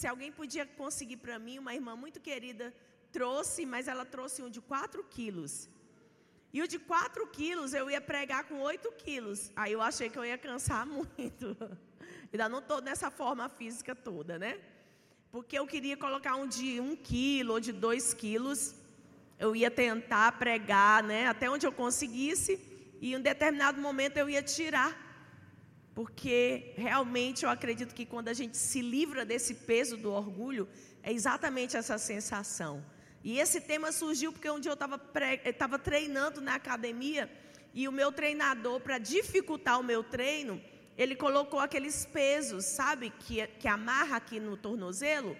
se alguém podia conseguir para mim, uma irmã muito querida trouxe, mas ela trouxe um de 4 quilos. E o de 4 quilos eu ia pregar com 8 quilos. Aí eu achei que eu ia cansar muito. Ainda não estou nessa forma física toda, né? Porque eu queria colocar um de 1 quilo ou de 2 quilos. Eu ia tentar pregar, né? Até onde eu conseguisse. E em um determinado momento eu ia tirar. Porque realmente eu acredito que quando a gente se livra desse peso do orgulho, é exatamente essa sensação. E esse tema surgiu porque um dia eu estava treinando na academia e o meu treinador, para dificultar o meu treino, ele colocou aqueles pesos, sabe, que, que amarra aqui no tornozelo.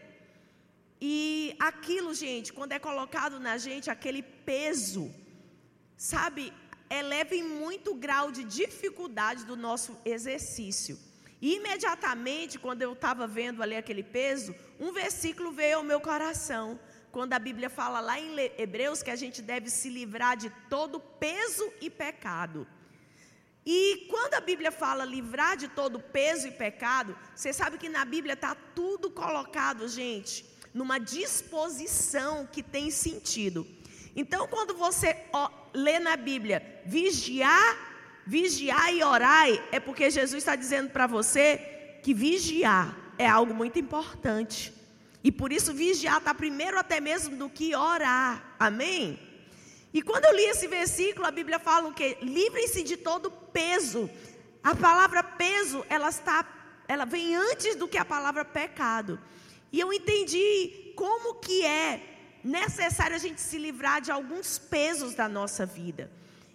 E aquilo, gente, quando é colocado na gente, aquele peso, sabe, eleva em muito grau de dificuldade do nosso exercício. E imediatamente, quando eu estava vendo ali aquele peso, um versículo veio ao meu coração quando a Bíblia fala lá em Hebreus que a gente deve se livrar de todo peso e pecado. E quando a Bíblia fala livrar de todo peso e pecado, você sabe que na Bíblia está tudo colocado, gente, numa disposição que tem sentido. Então, quando você lê na Bíblia vigiar, vigiar e orai, é porque Jesus está dizendo para você que vigiar é algo muito importante. E por isso vigiar está primeiro até mesmo do que orar. Amém? E quando eu li esse versículo, a Bíblia fala o quê? Livrem-se de todo peso. A palavra peso, ela está, ela vem antes do que a palavra pecado. E eu entendi como que é necessário a gente se livrar de alguns pesos da nossa vida.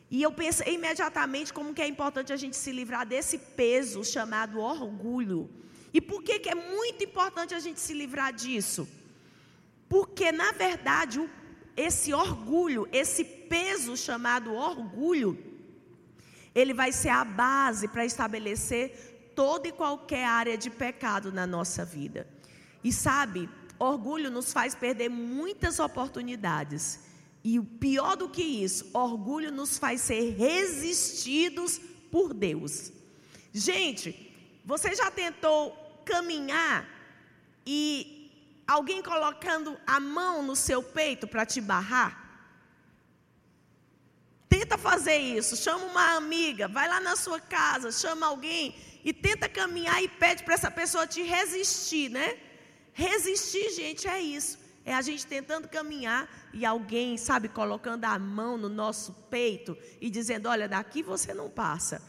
E eu pensei imediatamente como que é importante a gente se livrar desse peso chamado orgulho. E por que, que é muito importante a gente se livrar disso? Porque, na verdade, esse orgulho, esse peso chamado orgulho, ele vai ser a base para estabelecer toda e qualquer área de pecado na nossa vida. E sabe, orgulho nos faz perder muitas oportunidades. E o pior do que isso, orgulho nos faz ser resistidos por Deus. Gente, você já tentou caminhar e alguém colocando a mão no seu peito para te barrar? Tenta fazer isso, chama uma amiga, vai lá na sua casa, chama alguém e tenta caminhar e pede para essa pessoa te resistir, né? Resistir, gente, é isso. É a gente tentando caminhar e alguém, sabe, colocando a mão no nosso peito e dizendo: Olha, daqui você não passa,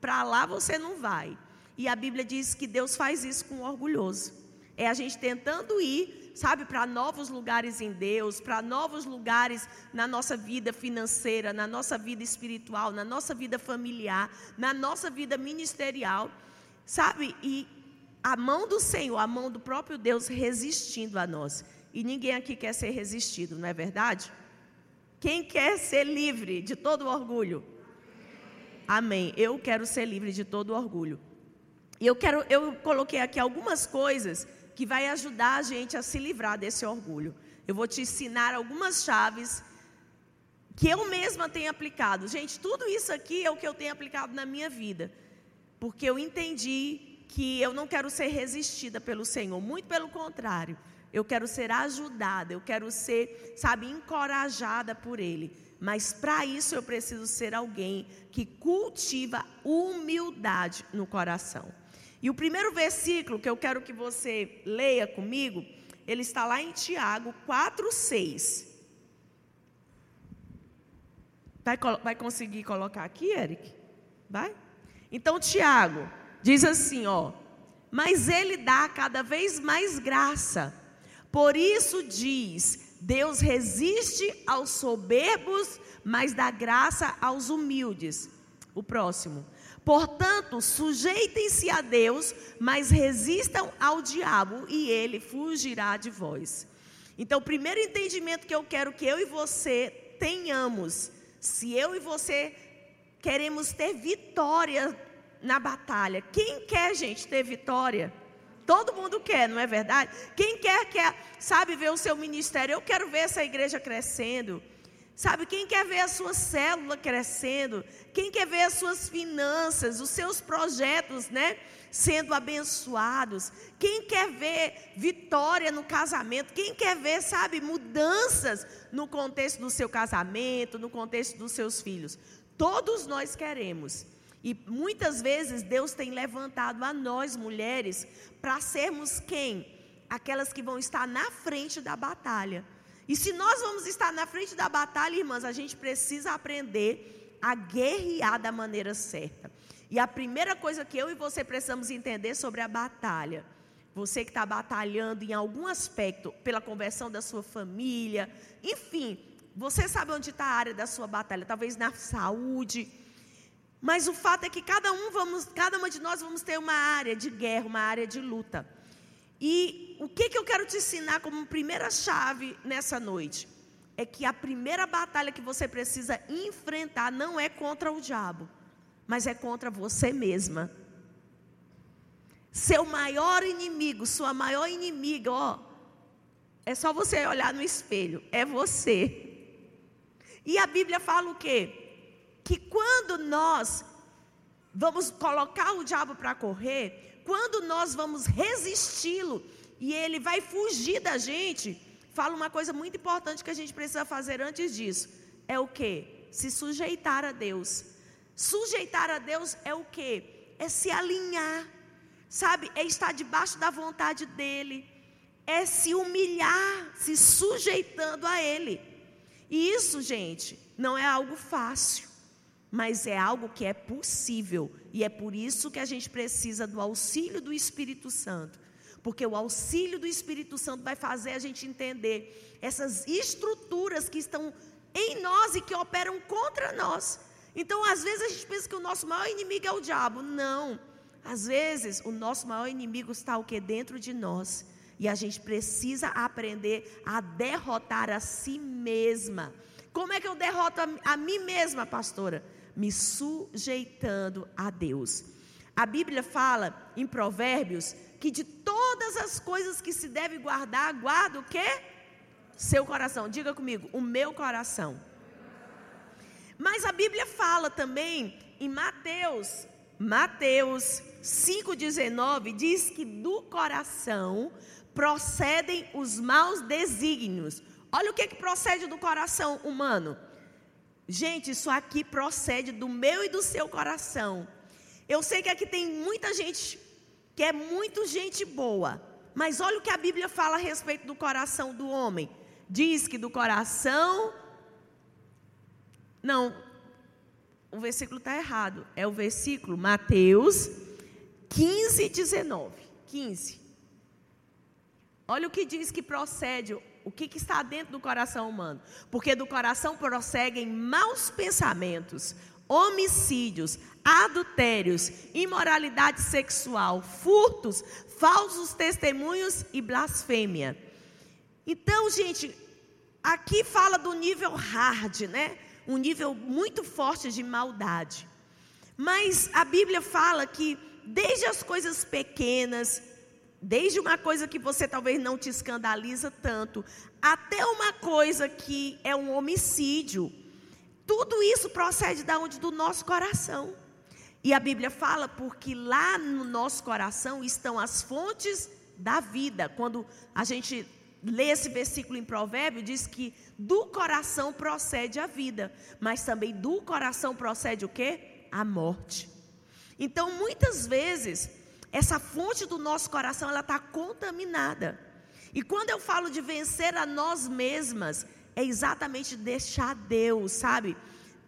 para lá você não vai. E a Bíblia diz que Deus faz isso com o orgulhoso. É a gente tentando ir, sabe, para novos lugares em Deus, para novos lugares na nossa vida financeira, na nossa vida espiritual, na nossa vida familiar, na nossa vida ministerial, sabe? E a mão do Senhor, a mão do próprio Deus resistindo a nós. E ninguém aqui quer ser resistido, não é verdade? Quem quer ser livre de todo orgulho? Amém. Eu quero ser livre de todo orgulho. E eu quero, eu coloquei aqui algumas coisas que vai ajudar a gente a se livrar desse orgulho. Eu vou te ensinar algumas chaves que eu mesma tenho aplicado. Gente, tudo isso aqui é o que eu tenho aplicado na minha vida. Porque eu entendi que eu não quero ser resistida pelo Senhor, muito pelo contrário. Eu quero ser ajudada, eu quero ser, sabe, encorajada por Ele. Mas para isso eu preciso ser alguém que cultiva humildade no coração. E o primeiro versículo que eu quero que você leia comigo, ele está lá em Tiago 4, 6. Vai, vai conseguir colocar aqui, Eric? Vai? Então, Tiago diz assim: ó, mas ele dá cada vez mais graça. Por isso diz: Deus resiste aos soberbos, mas dá graça aos humildes. O próximo. Portanto, sujeitem-se a Deus, mas resistam ao diabo e ele fugirá de vós. Então, o primeiro entendimento que eu quero que eu e você tenhamos, se eu e você queremos ter vitória na batalha, quem quer, gente, ter vitória? Todo mundo quer, não é verdade? Quem quer, quer, sabe, ver o seu ministério. Eu quero ver essa igreja crescendo. Sabe, quem quer ver a sua célula crescendo, quem quer ver as suas finanças, os seus projetos, né, sendo abençoados, quem quer ver vitória no casamento, quem quer ver, sabe, mudanças no contexto do seu casamento, no contexto dos seus filhos. Todos nós queremos. E muitas vezes Deus tem levantado a nós mulheres para sermos quem? Aquelas que vão estar na frente da batalha. E se nós vamos estar na frente da batalha, irmãs, a gente precisa aprender a guerrear da maneira certa. E a primeira coisa que eu e você precisamos entender sobre a batalha, você que está batalhando em algum aspecto pela conversão da sua família, enfim, você sabe onde está a área da sua batalha, talvez na saúde. Mas o fato é que cada um vamos, cada uma de nós vamos ter uma área de guerra, uma área de luta. E o que, que eu quero te ensinar como primeira chave nessa noite? É que a primeira batalha que você precisa enfrentar não é contra o diabo, mas é contra você mesma. Seu maior inimigo, sua maior inimiga, ó, é só você olhar no espelho, é você. E a Bíblia fala o quê? Que quando nós vamos colocar o diabo para correr, quando nós vamos resisti-lo e ele vai fugir da gente, fala uma coisa muito importante que a gente precisa fazer antes disso. É o que? Se sujeitar a Deus. Sujeitar a Deus é o que? É se alinhar, sabe? É estar debaixo da vontade dEle, é se humilhar, se sujeitando a Ele. E isso, gente, não é algo fácil mas é algo que é possível, e é por isso que a gente precisa do auxílio do Espírito Santo, porque o auxílio do Espírito Santo vai fazer a gente entender essas estruturas que estão em nós e que operam contra nós. Então, às vezes a gente pensa que o nosso maior inimigo é o diabo. Não. Às vezes o nosso maior inimigo está o que dentro de nós. E a gente precisa aprender a derrotar a si mesma. Como é que eu derroto a, a mim mesma, pastora? Me sujeitando a Deus. A Bíblia fala em Provérbios que de todas as coisas que se deve guardar, guarda o quê? Seu coração. Diga comigo, o meu coração. Mas a Bíblia fala também em Mateus, Mateus 5,19, diz que do coração procedem os maus desígnios. Olha o que, que procede do coração humano Gente, isso aqui procede do meu e do seu coração. Eu sei que aqui tem muita gente que é muito gente boa, mas olha o que a Bíblia fala a respeito do coração do homem. Diz que do coração. Não, o versículo está errado. É o versículo Mateus 15, 19. 15. Olha o que diz que procede o que, que, está dentro do coração humano. Porque do coração prosseguem maus pensamentos, homicídios, adultérios, imoralidade sexual, furtos, falsos testemunhos e blasfêmia. Então, gente, aqui fala do nível hard, né? Um nível muito forte de maldade. Mas a Bíblia fala que desde as coisas pequenas, Desde uma coisa que você talvez não te escandaliza tanto, até uma coisa que é um homicídio. Tudo isso procede da onde do nosso coração. E a Bíblia fala porque lá no nosso coração estão as fontes da vida. Quando a gente lê esse versículo em Provérbio, diz que do coração procede a vida, mas também do coração procede o quê? A morte. Então, muitas vezes, essa fonte do nosso coração ela está contaminada. E quando eu falo de vencer a nós mesmas, é exatamente deixar Deus, sabe?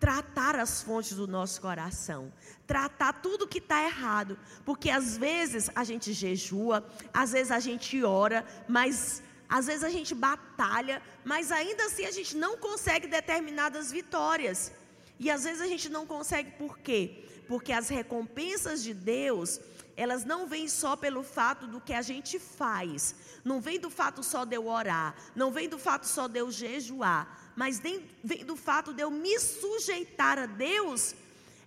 Tratar as fontes do nosso coração, tratar tudo que está errado, porque às vezes a gente jejua, às vezes a gente ora, mas às vezes a gente batalha, mas ainda assim a gente não consegue determinadas vitórias. E às vezes a gente não consegue por quê? Porque as recompensas de Deus, elas não vêm só pelo fato do que a gente faz, não vem do fato só de eu orar, não vem do fato só de eu jejuar, mas vem, do fato de eu me sujeitar a Deus,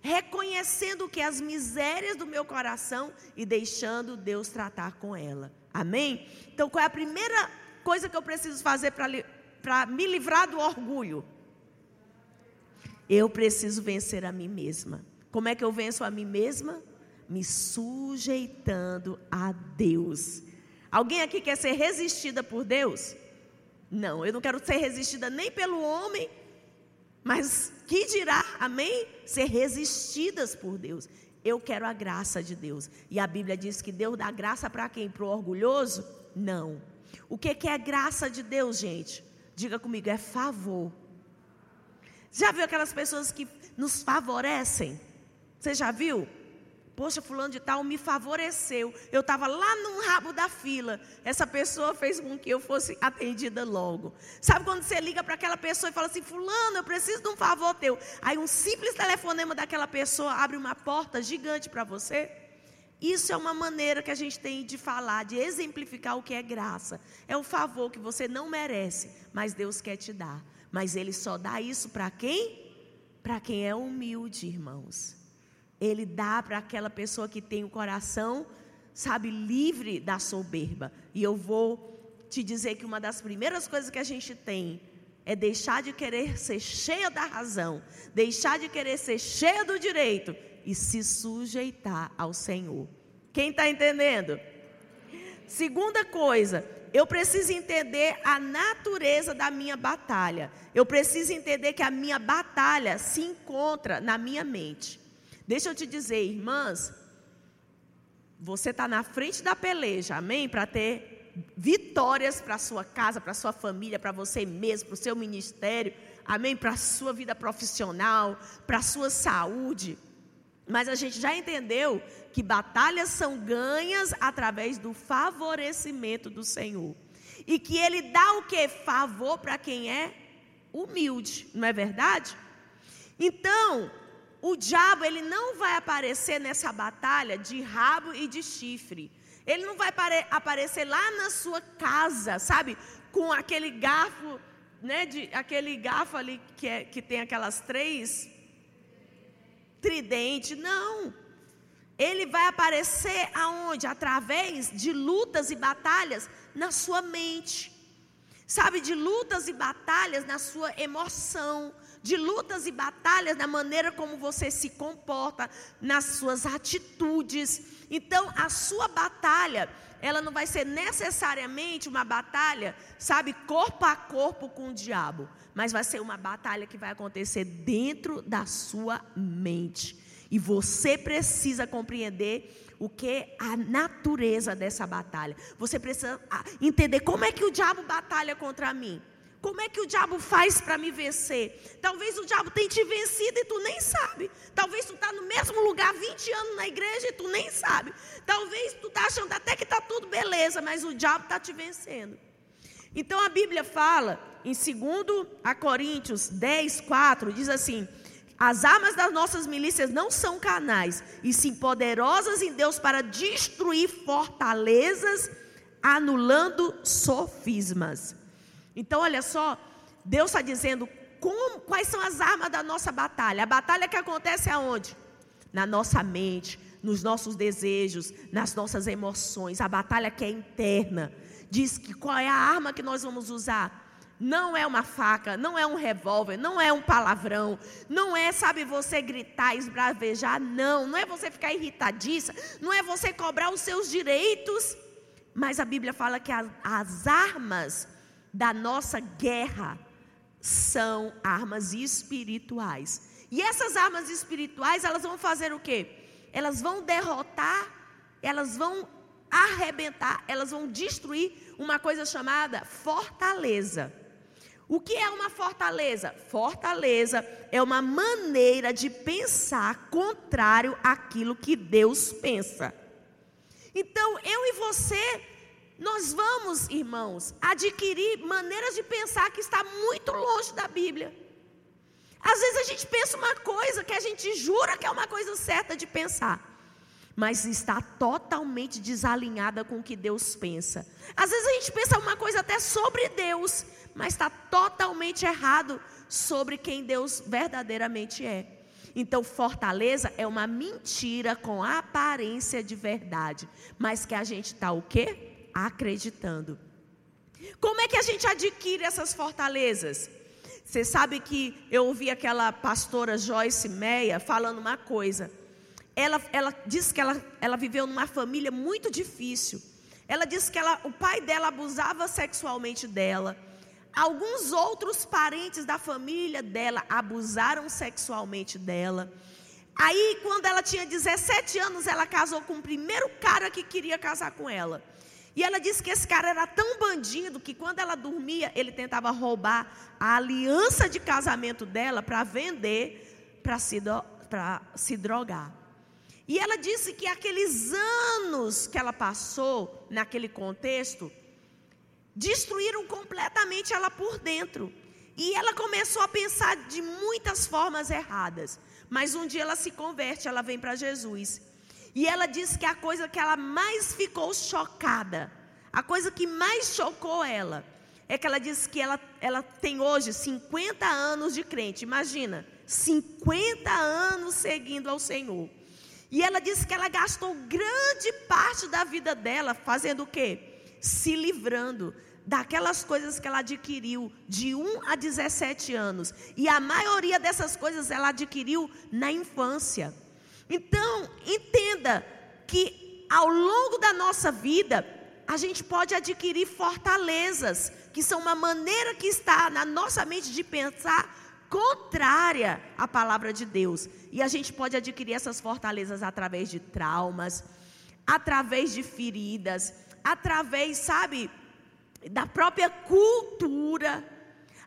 reconhecendo que as misérias do meu coração e deixando Deus tratar com ela. Amém? Então, qual é a primeira coisa que eu preciso fazer para me livrar do orgulho? Eu preciso vencer a mim mesma. Como é que eu venço a mim mesma? Me sujeitando a Deus. Alguém aqui quer ser resistida por Deus? Não, eu não quero ser resistida nem pelo homem, mas que dirá, amém? Ser resistidas por Deus. Eu quero a graça de Deus. E a Bíblia diz que Deus dá graça para quem? Para o orgulhoso? Não. O que, que é graça de Deus, gente? Diga comigo, é favor. Já viu aquelas pessoas que nos favorecem? Você já viu? Poxa, fulano de tal me favoreceu. Eu estava lá no rabo da fila. Essa pessoa fez com que eu fosse atendida logo. Sabe quando você liga para aquela pessoa e fala assim: Fulano, eu preciso de um favor teu. Aí um simples telefonema daquela pessoa abre uma porta gigante para você. Isso é uma maneira que a gente tem de falar, de exemplificar o que é graça. É um favor que você não merece, mas Deus quer te dar. Mas Ele só dá isso para quem? Para quem é humilde, irmãos. Ele dá para aquela pessoa que tem o coração, sabe, livre da soberba. E eu vou te dizer que uma das primeiras coisas que a gente tem é deixar de querer ser cheia da razão, deixar de querer ser cheia do direito e se sujeitar ao Senhor. Quem está entendendo? Segunda coisa, eu preciso entender a natureza da minha batalha. Eu preciso entender que a minha batalha se encontra na minha mente. Deixa eu te dizer, irmãs, você está na frente da peleja, amém? Para ter vitórias para sua casa, para sua família, para você mesmo, para o seu ministério, amém? Para a sua vida profissional, para a sua saúde. Mas a gente já entendeu que batalhas são ganhas através do favorecimento do Senhor. E que Ele dá o que? Favor para quem é humilde, não é verdade? Então, o diabo ele não vai aparecer nessa batalha de rabo e de chifre. Ele não vai aparecer lá na sua casa, sabe, com aquele garfo, né, de, aquele garfo ali que, é, que tem aquelas três tridente. Não. Ele vai aparecer aonde? Através de lutas e batalhas na sua mente. Sabe, de lutas e batalhas na sua emoção, de lutas e batalhas na maneira como você se comporta, nas suas atitudes. Então, a sua batalha, ela não vai ser necessariamente uma batalha, sabe, corpo a corpo com o diabo, mas vai ser uma batalha que vai acontecer dentro da sua mente. E você precisa compreender o que é a natureza dessa batalha. Você precisa ah, entender como é que o diabo batalha contra mim. Como é que o diabo faz para me vencer? Talvez o diabo tenha te vencido e tu nem sabe. Talvez tu está no mesmo lugar 20 anos na igreja e tu nem sabe. Talvez tu está achando até que está tudo beleza, mas o diabo está te vencendo. Então a Bíblia fala, em 2 a Coríntios 10, 4, diz assim: as armas das nossas milícias não são canais, e sim poderosas em Deus para destruir fortalezas, anulando sofismas. Então, olha só, Deus está dizendo como, quais são as armas da nossa batalha. A batalha que acontece aonde? Na nossa mente, nos nossos desejos, nas nossas emoções. A batalha que é interna. Diz que qual é a arma que nós vamos usar? Não é uma faca, não é um revólver, não é um palavrão, não é, sabe, você gritar, esbravejar, não, não é você ficar irritadiça, não é você cobrar os seus direitos, mas a Bíblia fala que as, as armas da nossa guerra são armas espirituais. E essas armas espirituais, elas vão fazer o quê? Elas vão derrotar, elas vão arrebentar, elas vão destruir uma coisa chamada fortaleza. O que é uma fortaleza? Fortaleza é uma maneira de pensar contrário àquilo que Deus pensa. Então, eu e você nós vamos, irmãos, adquirir maneiras de pensar que está muito longe da Bíblia. Às vezes a gente pensa uma coisa que a gente jura que é uma coisa certa de pensar, mas está totalmente desalinhada com o que Deus pensa. Às vezes a gente pensa uma coisa até sobre Deus, mas está totalmente errado sobre quem Deus verdadeiramente é. Então, fortaleza é uma mentira com aparência de verdade, mas que a gente está o quê? Acreditando. Como é que a gente adquire essas fortalezas? Você sabe que eu ouvi aquela pastora Joyce Meia falando uma coisa. Ela, ela disse que ela, ela viveu numa família muito difícil. Ela disse que ela, o pai dela abusava sexualmente dela. Alguns outros parentes da família dela abusaram sexualmente dela. Aí, quando ela tinha 17 anos, ela casou com o primeiro cara que queria casar com ela. E ela disse que esse cara era tão bandido que quando ela dormia, ele tentava roubar a aliança de casamento dela para vender, para se, se drogar. E ela disse que aqueles anos que ela passou naquele contexto destruíram completamente ela por dentro. E ela começou a pensar de muitas formas erradas. Mas um dia ela se converte, ela vem para Jesus. E ela disse que a coisa que ela mais ficou chocada, a coisa que mais chocou ela, é que ela disse que ela, ela tem hoje 50 anos de crente. Imagina, 50 anos seguindo ao Senhor. E ela disse que ela gastou grande parte da vida dela fazendo o quê? Se livrando daquelas coisas que ela adquiriu de 1 a 17 anos. E a maioria dessas coisas ela adquiriu na infância. Então, entenda que ao longo da nossa vida, a gente pode adquirir fortalezas, que são uma maneira que está na nossa mente de pensar contrária à palavra de Deus. E a gente pode adquirir essas fortalezas através de traumas, através de feridas, através, sabe, da própria cultura.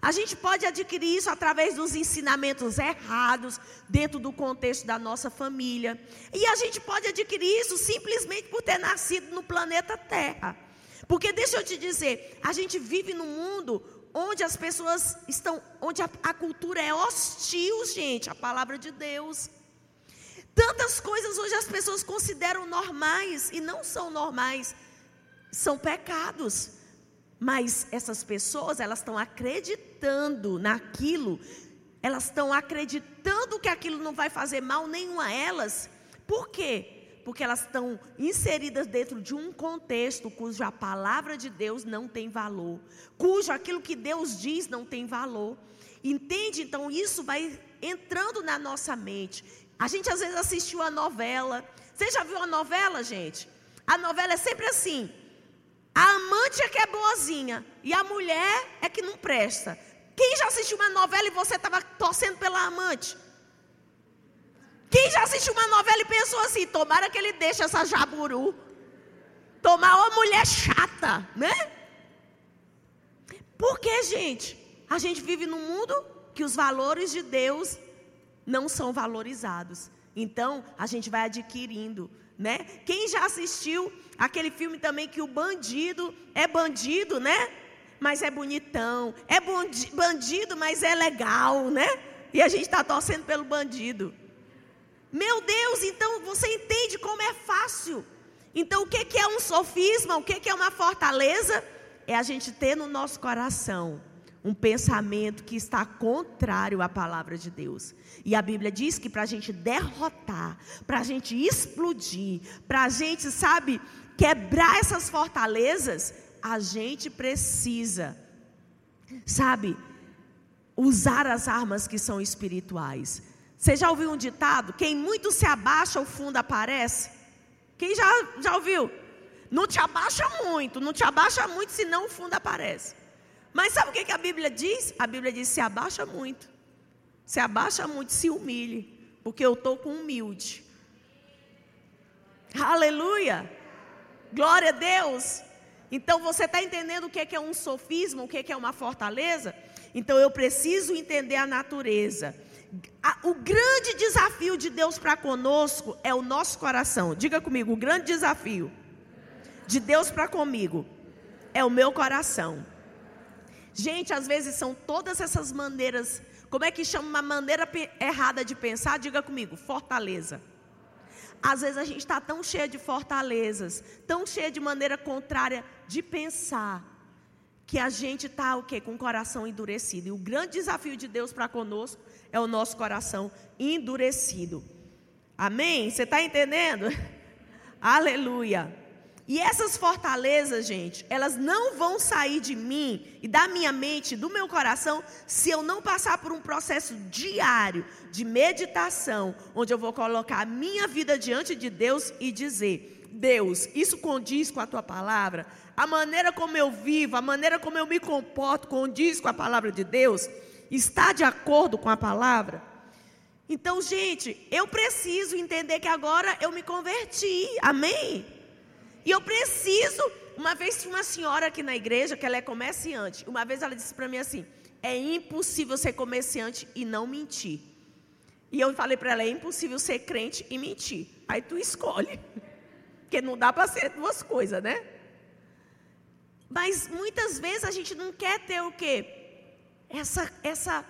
A gente pode adquirir isso através dos ensinamentos errados dentro do contexto da nossa família. E a gente pode adquirir isso simplesmente por ter nascido no planeta Terra. Porque deixa eu te dizer, a gente vive num mundo onde as pessoas estão, onde a, a cultura é hostil, gente, à palavra de Deus. Tantas coisas hoje as pessoas consideram normais e não são normais, são pecados. Mas essas pessoas, elas estão acreditando naquilo, elas estão acreditando que aquilo não vai fazer mal nenhum a elas. Por quê? Porque elas estão inseridas dentro de um contexto cujo a palavra de Deus não tem valor, cujo aquilo que Deus diz não tem valor. Entende? Então isso vai entrando na nossa mente. A gente às vezes assistiu a novela. Você já viu a novela, gente? A novela é sempre assim. A amante é que é boazinha e a mulher é que não presta. Quem já assistiu uma novela e você estava torcendo pela amante? Quem já assistiu uma novela e pensou assim: tomara que ele deixe essa jaburu. Tomar uma mulher chata, né? Por que, gente? A gente vive num mundo que os valores de Deus não são valorizados. Então, a gente vai adquirindo né? Quem já assistiu aquele filme também que o bandido é bandido, né? Mas é bonitão. É bandido, mas é legal, né? E a gente está torcendo pelo bandido. Meu Deus, então você entende como é fácil. Então, o que é um sofisma? O que é uma fortaleza? É a gente ter no nosso coração um pensamento que está contrário à palavra de Deus. E a Bíblia diz que para a gente derrotar, para a gente explodir, para a gente, sabe, quebrar essas fortalezas, a gente precisa, sabe, usar as armas que são espirituais. Você já ouviu um ditado? Quem muito se abaixa, o fundo aparece? Quem já, já ouviu? Não te abaixa muito, não te abaixa muito, senão o fundo aparece. Mas sabe o que, a Bíblia diz? A Bíblia diz: se abaixa muito. Se abaixa muito, se humilhe. Porque eu estou com humilde. Aleluia! Glória a Deus! Então você está entendendo o que é um sofisma, o que é uma fortaleza? Então eu preciso entender a natureza. O grande desafio de Deus para conosco é o nosso coração. Diga comigo, o grande desafio de Deus para comigo é o meu coração. Gente, às vezes são todas essas maneiras. Como é que chama uma maneira errada de pensar? Diga comigo, fortaleza. Às vezes a gente está tão cheia de fortalezas, tão cheia de maneira contrária de pensar, que a gente está o quê? Com o coração endurecido. E o grande desafio de Deus para conosco é o nosso coração endurecido. Amém? Você está entendendo? Aleluia. E essas fortalezas, gente, elas não vão sair de mim e da minha mente, do meu coração, se eu não passar por um processo diário de meditação, onde eu vou colocar a minha vida diante de Deus e dizer: Deus, isso condiz com a tua palavra? A maneira como eu vivo, a maneira como eu me comporto, condiz com a palavra de Deus? Está de acordo com a palavra? Então, gente, eu preciso entender que agora eu me converti, amém? E eu preciso. Uma vez tinha uma senhora aqui na igreja que ela é comerciante. Uma vez ela disse para mim assim: é impossível ser comerciante e não mentir. E eu falei para ela: é impossível ser crente e mentir. Aí tu escolhe. Porque não dá para ser duas coisas, né? Mas muitas vezes a gente não quer ter o quê? Essa, essa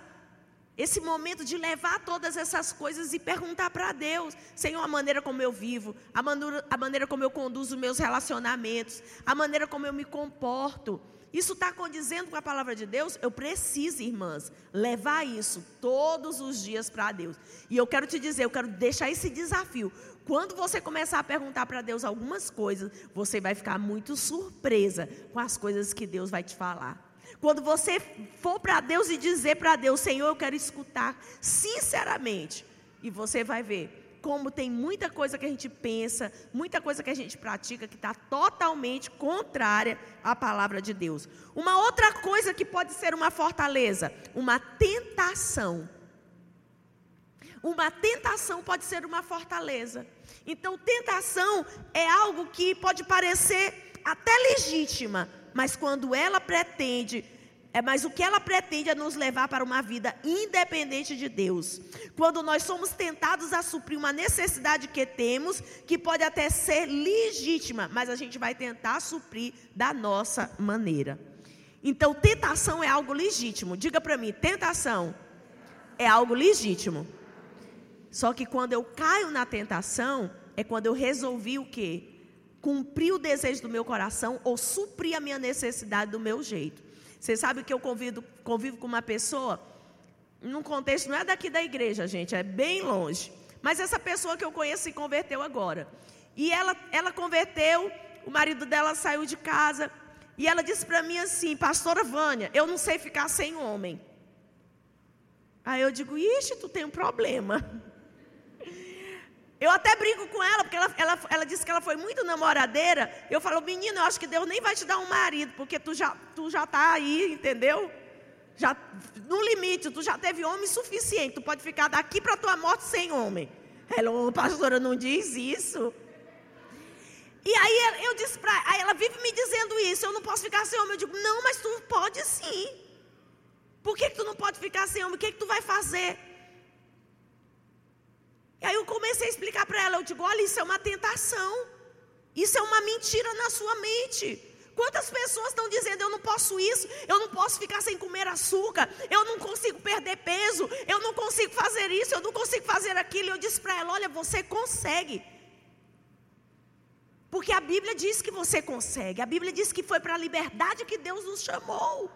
esse momento de levar todas essas coisas e perguntar para Deus, Senhor, a maneira como eu vivo, a maneira, a maneira como eu conduzo meus relacionamentos, a maneira como eu me comporto. Isso está condizendo com a palavra de Deus? Eu preciso, irmãs, levar isso todos os dias para Deus. E eu quero te dizer, eu quero deixar esse desafio. Quando você começar a perguntar para Deus algumas coisas, você vai ficar muito surpresa com as coisas que Deus vai te falar. Quando você for para Deus e dizer para Deus, Senhor, eu quero escutar sinceramente, e você vai ver como tem muita coisa que a gente pensa, muita coisa que a gente pratica que está totalmente contrária à palavra de Deus. Uma outra coisa que pode ser uma fortaleza, uma tentação. Uma tentação pode ser uma fortaleza. Então, tentação é algo que pode parecer até legítima, mas quando ela pretende, é, mas o que ela pretende é nos levar para uma vida independente de Deus. Quando nós somos tentados a suprir uma necessidade que temos, que pode até ser legítima, mas a gente vai tentar suprir da nossa maneira. Então, tentação é algo legítimo. Diga para mim, tentação é algo legítimo. Só que quando eu caio na tentação, é quando eu resolvi o quê? Cumprir o desejo do meu coração ou suprir a minha necessidade do meu jeito. Você sabe que eu convido, convivo com uma pessoa, num contexto, não é daqui da igreja, gente, é bem longe. Mas essa pessoa que eu conheço se converteu agora. E ela, ela converteu, o marido dela saiu de casa. E ela disse para mim assim, pastora Vânia, eu não sei ficar sem homem. Aí eu digo, ixi, tu tem um problema. Eu até brinco com ela, porque ela, ela, ela disse que ela foi muito namoradeira. Eu falo, menino, eu acho que Deus nem vai te dar um marido, porque tu já, tu já tá aí, entendeu? Já, no limite, tu já teve homem suficiente. Tu pode ficar daqui para tua morte sem homem. Ela, oh, pastora, não diz isso. E aí eu disse para aí ela vive me dizendo isso, eu não posso ficar sem homem. Eu digo, não, mas tu pode sim. Por que, que tu não pode ficar sem homem? O que, que tu vai fazer? E aí eu comecei a explicar para ela, eu digo, olha, isso é uma tentação. Isso é uma mentira na sua mente. Quantas pessoas estão dizendo, eu não posso isso, eu não posso ficar sem comer açúcar, eu não consigo perder peso, eu não consigo fazer isso, eu não consigo fazer aquilo. E eu disse para ela, olha, você consegue. Porque a Bíblia diz que você consegue. A Bíblia diz que foi para a liberdade que Deus nos chamou.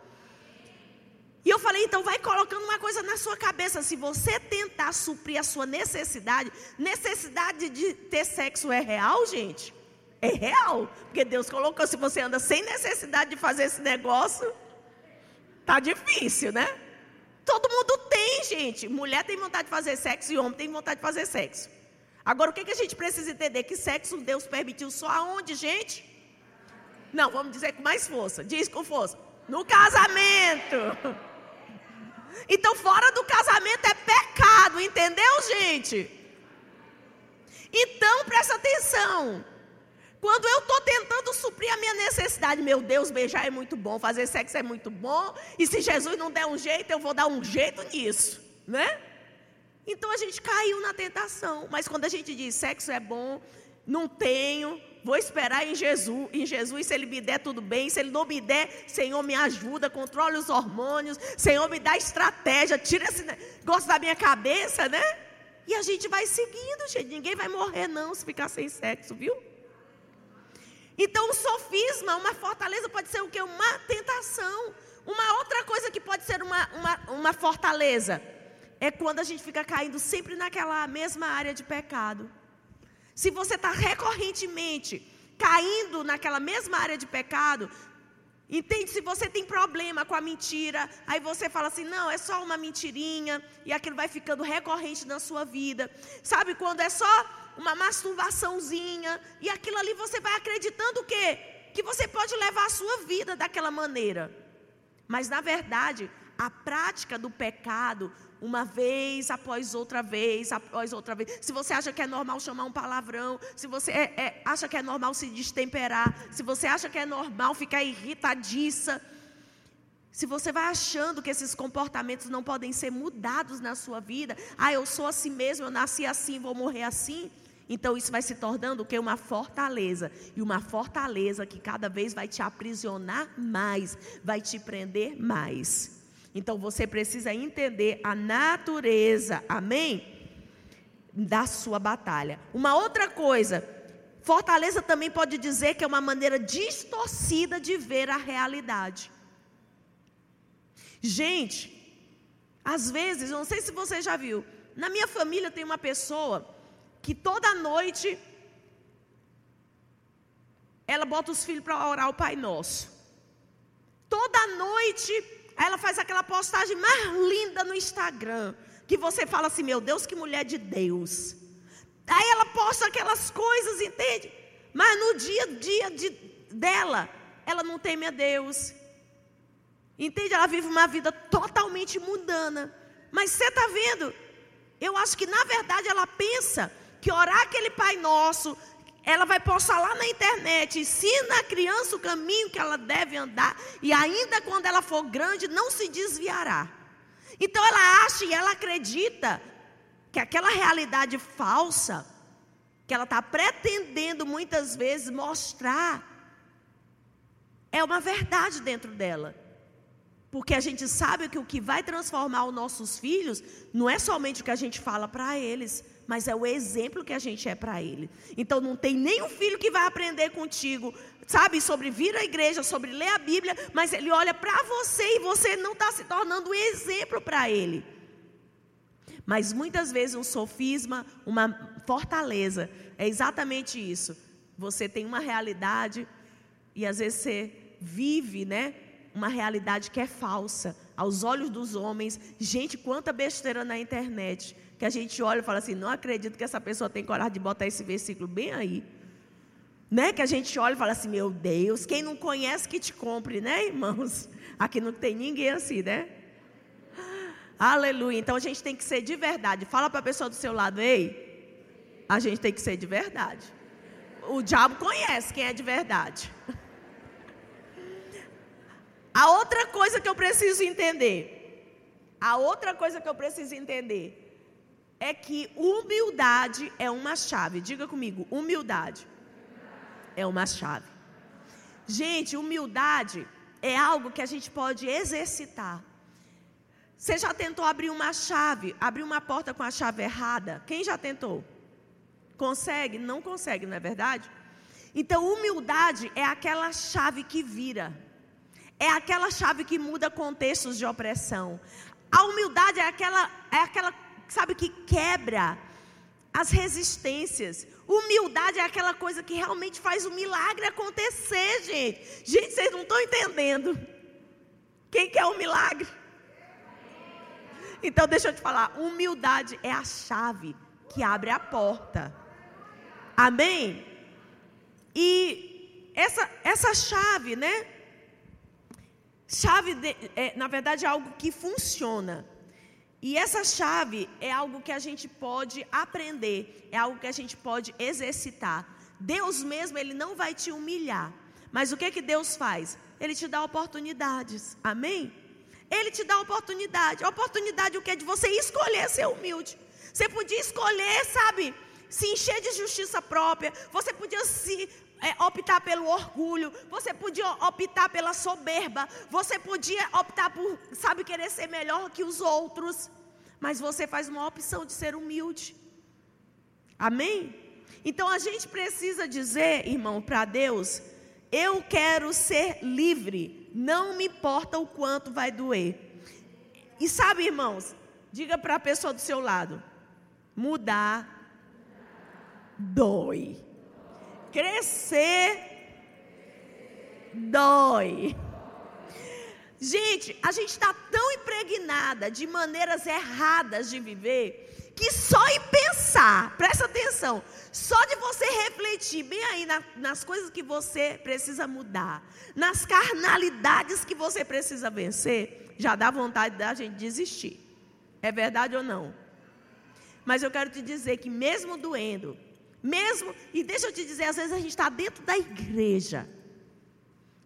E eu falei, então vai colocando uma coisa na sua cabeça. Se você tentar suprir a sua necessidade, necessidade de ter sexo é real, gente? É real. Porque Deus colocou, se você anda sem necessidade de fazer esse negócio, tá difícil, né? Todo mundo tem, gente. Mulher tem vontade de fazer sexo e homem tem vontade de fazer sexo. Agora, o que, que a gente precisa entender? Que sexo Deus permitiu só aonde, gente? Não, vamos dizer com mais força. Diz com força. No casamento. Então, fora do casamento é pecado, entendeu, gente? Então, presta atenção. Quando eu estou tentando suprir a minha necessidade, meu Deus, beijar é muito bom, fazer sexo é muito bom, e se Jesus não der um jeito, eu vou dar um jeito nisso, né? Então a gente caiu na tentação, mas quando a gente diz sexo é bom, não tenho, vou esperar em Jesus. Em Jesus, se Ele me der, tudo bem. Se Ele não me der, Senhor, me ajuda, controle os hormônios. Senhor, me dá estratégia, tira esse negócio da minha cabeça, né? E a gente vai seguindo, gente. Ninguém vai morrer, não, se ficar sem sexo, viu? Então, o sofisma, uma fortaleza, pode ser o quê? Uma tentação. Uma outra coisa que pode ser uma, uma, uma fortaleza é quando a gente fica caindo sempre naquela mesma área de pecado. Se você está recorrentemente caindo naquela mesma área de pecado, Entende? Se você tem problema com a mentira, aí você fala assim: não, é só uma mentirinha, e aquilo vai ficando recorrente na sua vida. Sabe quando é só uma masturbaçãozinha, e aquilo ali você vai acreditando o quê? Que você pode levar a sua vida daquela maneira. Mas na verdade, a prática do pecado, uma vez após outra vez, após outra vez. Se você acha que é normal chamar um palavrão, se você é, é, acha que é normal se destemperar, se você acha que é normal ficar irritadiça, se você vai achando que esses comportamentos não podem ser mudados na sua vida, ah, eu sou assim mesmo, eu nasci assim, vou morrer assim. Então isso vai se tornando o que? Uma fortaleza. E uma fortaleza que cada vez vai te aprisionar mais, vai te prender mais. Então você precisa entender a natureza, amém? Da sua batalha. Uma outra coisa, fortaleza também pode dizer que é uma maneira distorcida de ver a realidade. Gente, às vezes, não sei se você já viu, na minha família tem uma pessoa que toda noite ela bota os filhos para orar o Pai Nosso. Toda noite Aí ela faz aquela postagem mais linda no Instagram, que você fala assim: meu Deus, que mulher de Deus. Aí ela posta aquelas coisas, entende? Mas no dia a dia de, dela, ela não teme a Deus. Entende? Ela vive uma vida totalmente mundana. Mas você está vendo? Eu acho que na verdade ela pensa que orar aquele Pai Nosso, ela vai postar lá na internet, ensina a criança o caminho que ela deve andar, e ainda quando ela for grande, não se desviará. Então ela acha e ela acredita que aquela realidade falsa, que ela está pretendendo muitas vezes mostrar, é uma verdade dentro dela. Porque a gente sabe que o que vai transformar os nossos filhos não é somente o que a gente fala para eles, mas é o exemplo que a gente é para ele. Então não tem nenhum filho que vai aprender contigo, sabe, sobre vir à igreja, sobre ler a Bíblia, mas ele olha para você e você não está se tornando um exemplo para ele. Mas muitas vezes um sofisma, uma fortaleza, é exatamente isso. Você tem uma realidade e às vezes você vive, né? Uma realidade que é falsa aos olhos dos homens. Gente, quanta besteira na internet que a gente olha e fala assim: não acredito que essa pessoa tem coragem de botar esse versículo bem aí. Né? Que a gente olha e fala assim: meu Deus, quem não conhece que te compre, né, irmãos? Aqui não tem ninguém assim, né? Aleluia. Então a gente tem que ser de verdade. Fala para a pessoa do seu lado: ei, a gente tem que ser de verdade. O diabo conhece quem é de verdade. A outra coisa que eu preciso entender, a outra coisa que eu preciso entender é que humildade é uma chave. Diga comigo, humildade é uma chave. Gente, humildade é algo que a gente pode exercitar. Você já tentou abrir uma chave, abrir uma porta com a chave errada? Quem já tentou? Consegue? Não consegue, não é verdade? Então, humildade é aquela chave que vira. É aquela chave que muda contextos de opressão. A humildade é aquela, é aquela sabe, que quebra as resistências. Humildade é aquela coisa que realmente faz o milagre acontecer, gente. Gente, vocês não estão entendendo. Quem quer o milagre? Então, deixa eu te falar: humildade é a chave que abre a porta. Amém? E essa, essa chave, né? Chave, de, é, na verdade, é algo que funciona. E essa chave é algo que a gente pode aprender, é algo que a gente pode exercitar. Deus mesmo, ele não vai te humilhar. Mas o que que Deus faz? Ele te dá oportunidades. Amém? Ele te dá oportunidade. Oportunidade o que é de você escolher ser humilde. Você podia escolher, sabe, se encher de justiça própria. Você podia se é, optar pelo orgulho, você podia optar pela soberba, você podia optar por, sabe, querer ser melhor que os outros, mas você faz uma opção de ser humilde. Amém? Então a gente precisa dizer, irmão, para Deus: eu quero ser livre, não me importa o quanto vai doer. E sabe, irmãos, diga para a pessoa do seu lado: mudar dói. Crescer dói. Gente, a gente está tão impregnada de maneiras erradas de viver que só em pensar, presta atenção, só de você refletir bem aí na, nas coisas que você precisa mudar, nas carnalidades que você precisa vencer, já dá vontade da gente desistir. É verdade ou não? Mas eu quero te dizer que mesmo doendo, mesmo, e deixa eu te dizer, às vezes a gente está dentro da igreja.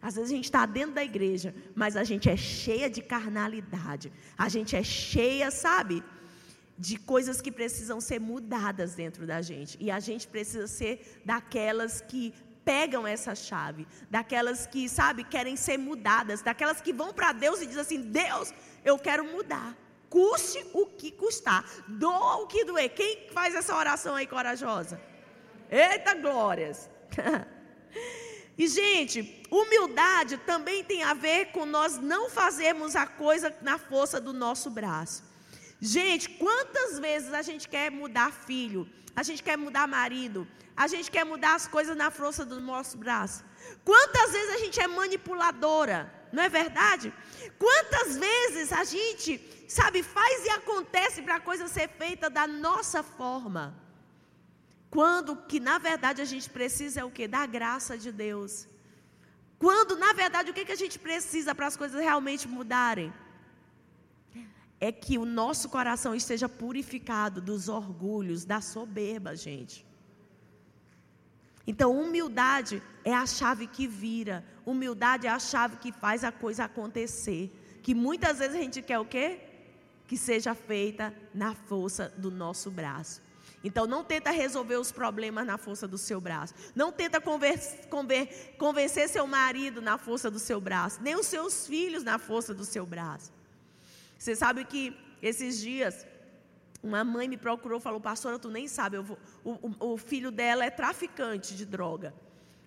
Às vezes a gente está dentro da igreja, mas a gente é cheia de carnalidade. A gente é cheia, sabe? de coisas que precisam ser mudadas dentro da gente. E a gente precisa ser daquelas que pegam essa chave, daquelas que, sabe, querem ser mudadas, daquelas que vão para Deus e dizem assim: Deus, eu quero mudar. Custe o que custar, doa o que doer. Quem faz essa oração aí corajosa? Eita glórias! E, gente, humildade também tem a ver com nós não fazermos a coisa na força do nosso braço. Gente, quantas vezes a gente quer mudar filho, a gente quer mudar marido, a gente quer mudar as coisas na força do nosso braço? Quantas vezes a gente é manipuladora, não é verdade? Quantas vezes a gente, sabe, faz e acontece para a coisa ser feita da nossa forma? Quando que na verdade a gente precisa é o que? Da graça de Deus. Quando na verdade o que, que a gente precisa para as coisas realmente mudarem? é que o nosso coração esteja purificado dos orgulhos, da soberba, gente. Então, humildade é a chave que vira, humildade é a chave que faz a coisa acontecer. Que muitas vezes a gente quer o quê? Que seja feita na força do nosso braço. Então, não tenta resolver os problemas na força do seu braço. Não tenta convencer seu marido na força do seu braço. Nem os seus filhos na força do seu braço. Você sabe que esses dias uma mãe me procurou falou, pastora, tu nem sabe, vou, o, o, filho dela é traficante de droga.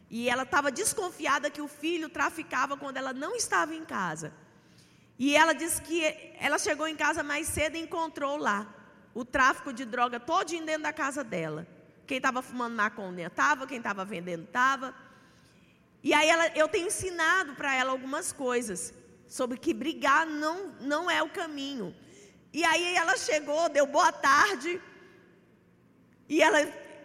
E ela estava desconfiada que o filho traficava quando ela não estava em casa. E ela disse que ela chegou em casa mais cedo e encontrou lá o tráfico de droga todinho dentro da casa dela. Quem estava fumando maconha estava, quem estava vendendo estava. E aí ela, eu tenho ensinado para ela algumas coisas sobre que brigar não, não é o caminho. E aí ela chegou, deu boa tarde, e ela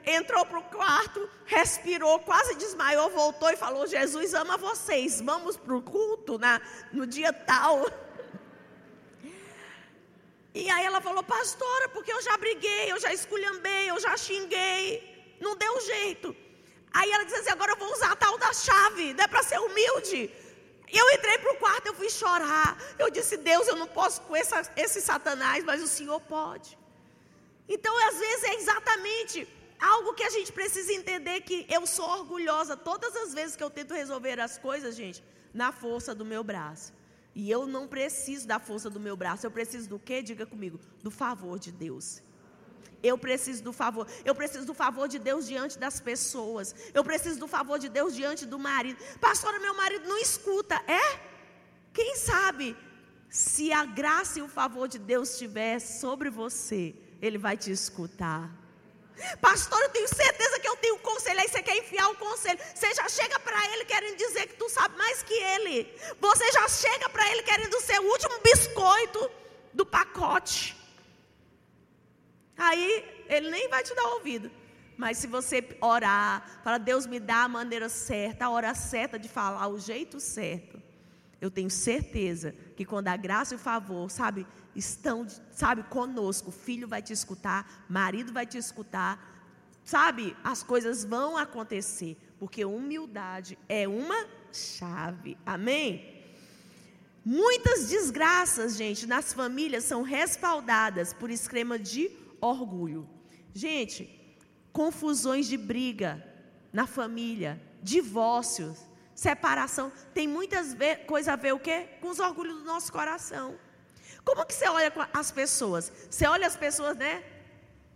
entrou para o quarto, respirou, quase desmaiou, voltou e falou: Jesus ama vocês, vamos para o culto na, no dia tal. E aí ela falou: Pastora, porque eu já briguei, eu já esculhambei, eu já xinguei, não deu jeito. Aí ela disse assim: Agora eu vou usar a tal da chave, não é para ser humilde. Eu entrei para o quarto, eu fui chorar. Eu disse, Deus, eu não posso com essa, esse satanás, mas o Senhor pode. Então, às vezes, é exatamente algo que a gente precisa entender que eu sou orgulhosa todas as vezes que eu tento resolver as coisas, gente, na força do meu braço. E eu não preciso da força do meu braço, eu preciso do quê? Diga comigo, do favor de Deus. Eu preciso do favor. Eu preciso do favor de Deus diante das pessoas. Eu preciso do favor de Deus diante do marido. Pastora, meu marido não escuta. É? Quem sabe se a graça e o favor de Deus estiver sobre você, ele vai te escutar. Pastor, eu tenho certeza que eu tenho conselho. Aí você quer enfiar o conselho. Você já chega para ele querendo dizer que tu sabe mais que ele. Você já chega para ele querendo ser o último biscoito do pacote. Aí ele nem vai te dar ouvido. Mas se você orar, para Deus me dá a maneira certa, a hora certa de falar, o jeito certo, eu tenho certeza que quando a graça e o favor, sabe, estão, sabe, conosco, filho vai te escutar, marido vai te escutar, sabe, as coisas vão acontecer, porque humildade é uma chave. Amém? Muitas desgraças, gente, nas famílias são respaldadas por esquema de orgulho. Gente, confusões de briga na família, divórcios, separação, tem muitas coisas a ver o quê? Com os orgulhos do nosso coração. Como que você olha as pessoas? Você olha as pessoas, né?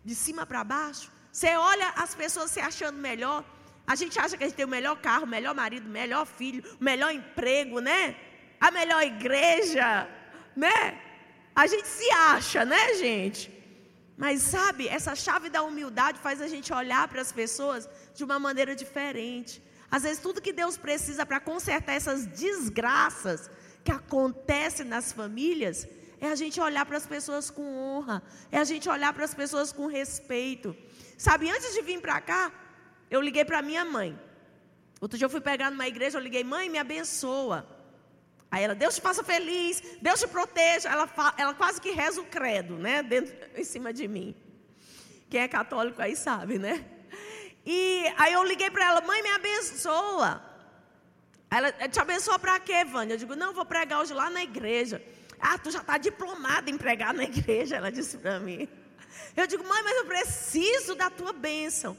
De cima para baixo? Você olha as pessoas se achando melhor? A gente acha que a gente tem o melhor carro, o melhor marido, o melhor filho, o melhor emprego, né? A melhor igreja, né? A gente se acha, né, gente? Mas sabe, essa chave da humildade faz a gente olhar para as pessoas de uma maneira diferente. Às vezes, tudo que Deus precisa para consertar essas desgraças que acontecem nas famílias é a gente olhar para as pessoas com honra, é a gente olhar para as pessoas com respeito. Sabe, antes de vir para cá, eu liguei para minha mãe. Outro dia eu fui pegar numa igreja, eu liguei, mãe, me abençoa. Aí ela, Deus te faça feliz, Deus te proteja. Ela, ela quase que reza o credo, né? Dentro, em cima de mim. Quem é católico aí sabe, né? E aí eu liguei para ela, mãe, me abençoa. Ela, te abençoa para quê, Vânia? Eu digo, não, vou pregar hoje lá na igreja. Ah, tu já está diplomada em pregar na igreja, ela disse para mim. Eu digo, mãe, mas eu preciso da tua bênção.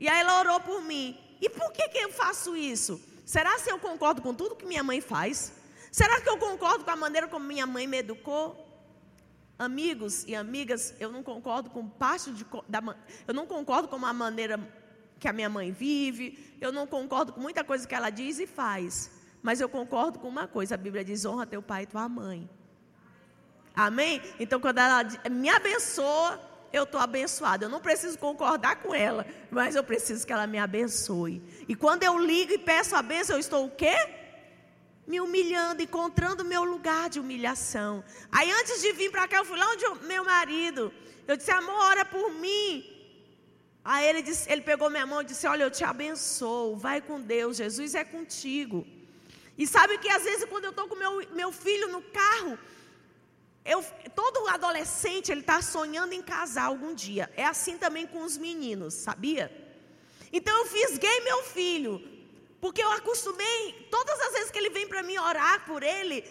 E aí ela orou por mim. E por que, que eu faço isso? Será se eu concordo com tudo que minha mãe faz? Será que eu concordo com a maneira como minha mãe me educou? Amigos e amigas, eu não concordo com parte de, da, eu não concordo com a maneira que a minha mãe vive, eu não concordo com muita coisa que ela diz e faz, mas eu concordo com uma coisa, a Bíblia diz: honra teu pai e tua mãe. Amém? Então, quando ela me abençoa, eu estou abençoada. Eu não preciso concordar com ela, mas eu preciso que ela me abençoe. E quando eu ligo e peço a benção, eu estou o quê? me humilhando, encontrando meu lugar de humilhação. Aí antes de vir para cá, eu fui lá onde o meu marido. Eu disse, amor, ora por mim. Aí ele, disse, ele pegou minha mão e disse, olha, eu te abençoo, vai com Deus, Jesus é contigo. E sabe que às vezes quando eu estou com meu, meu filho no carro, eu, todo adolescente ele está sonhando em casar algum dia. É assim também com os meninos, sabia? Então eu fisguei meu filho. Porque eu acostumei, todas as vezes que ele vem para mim orar por ele,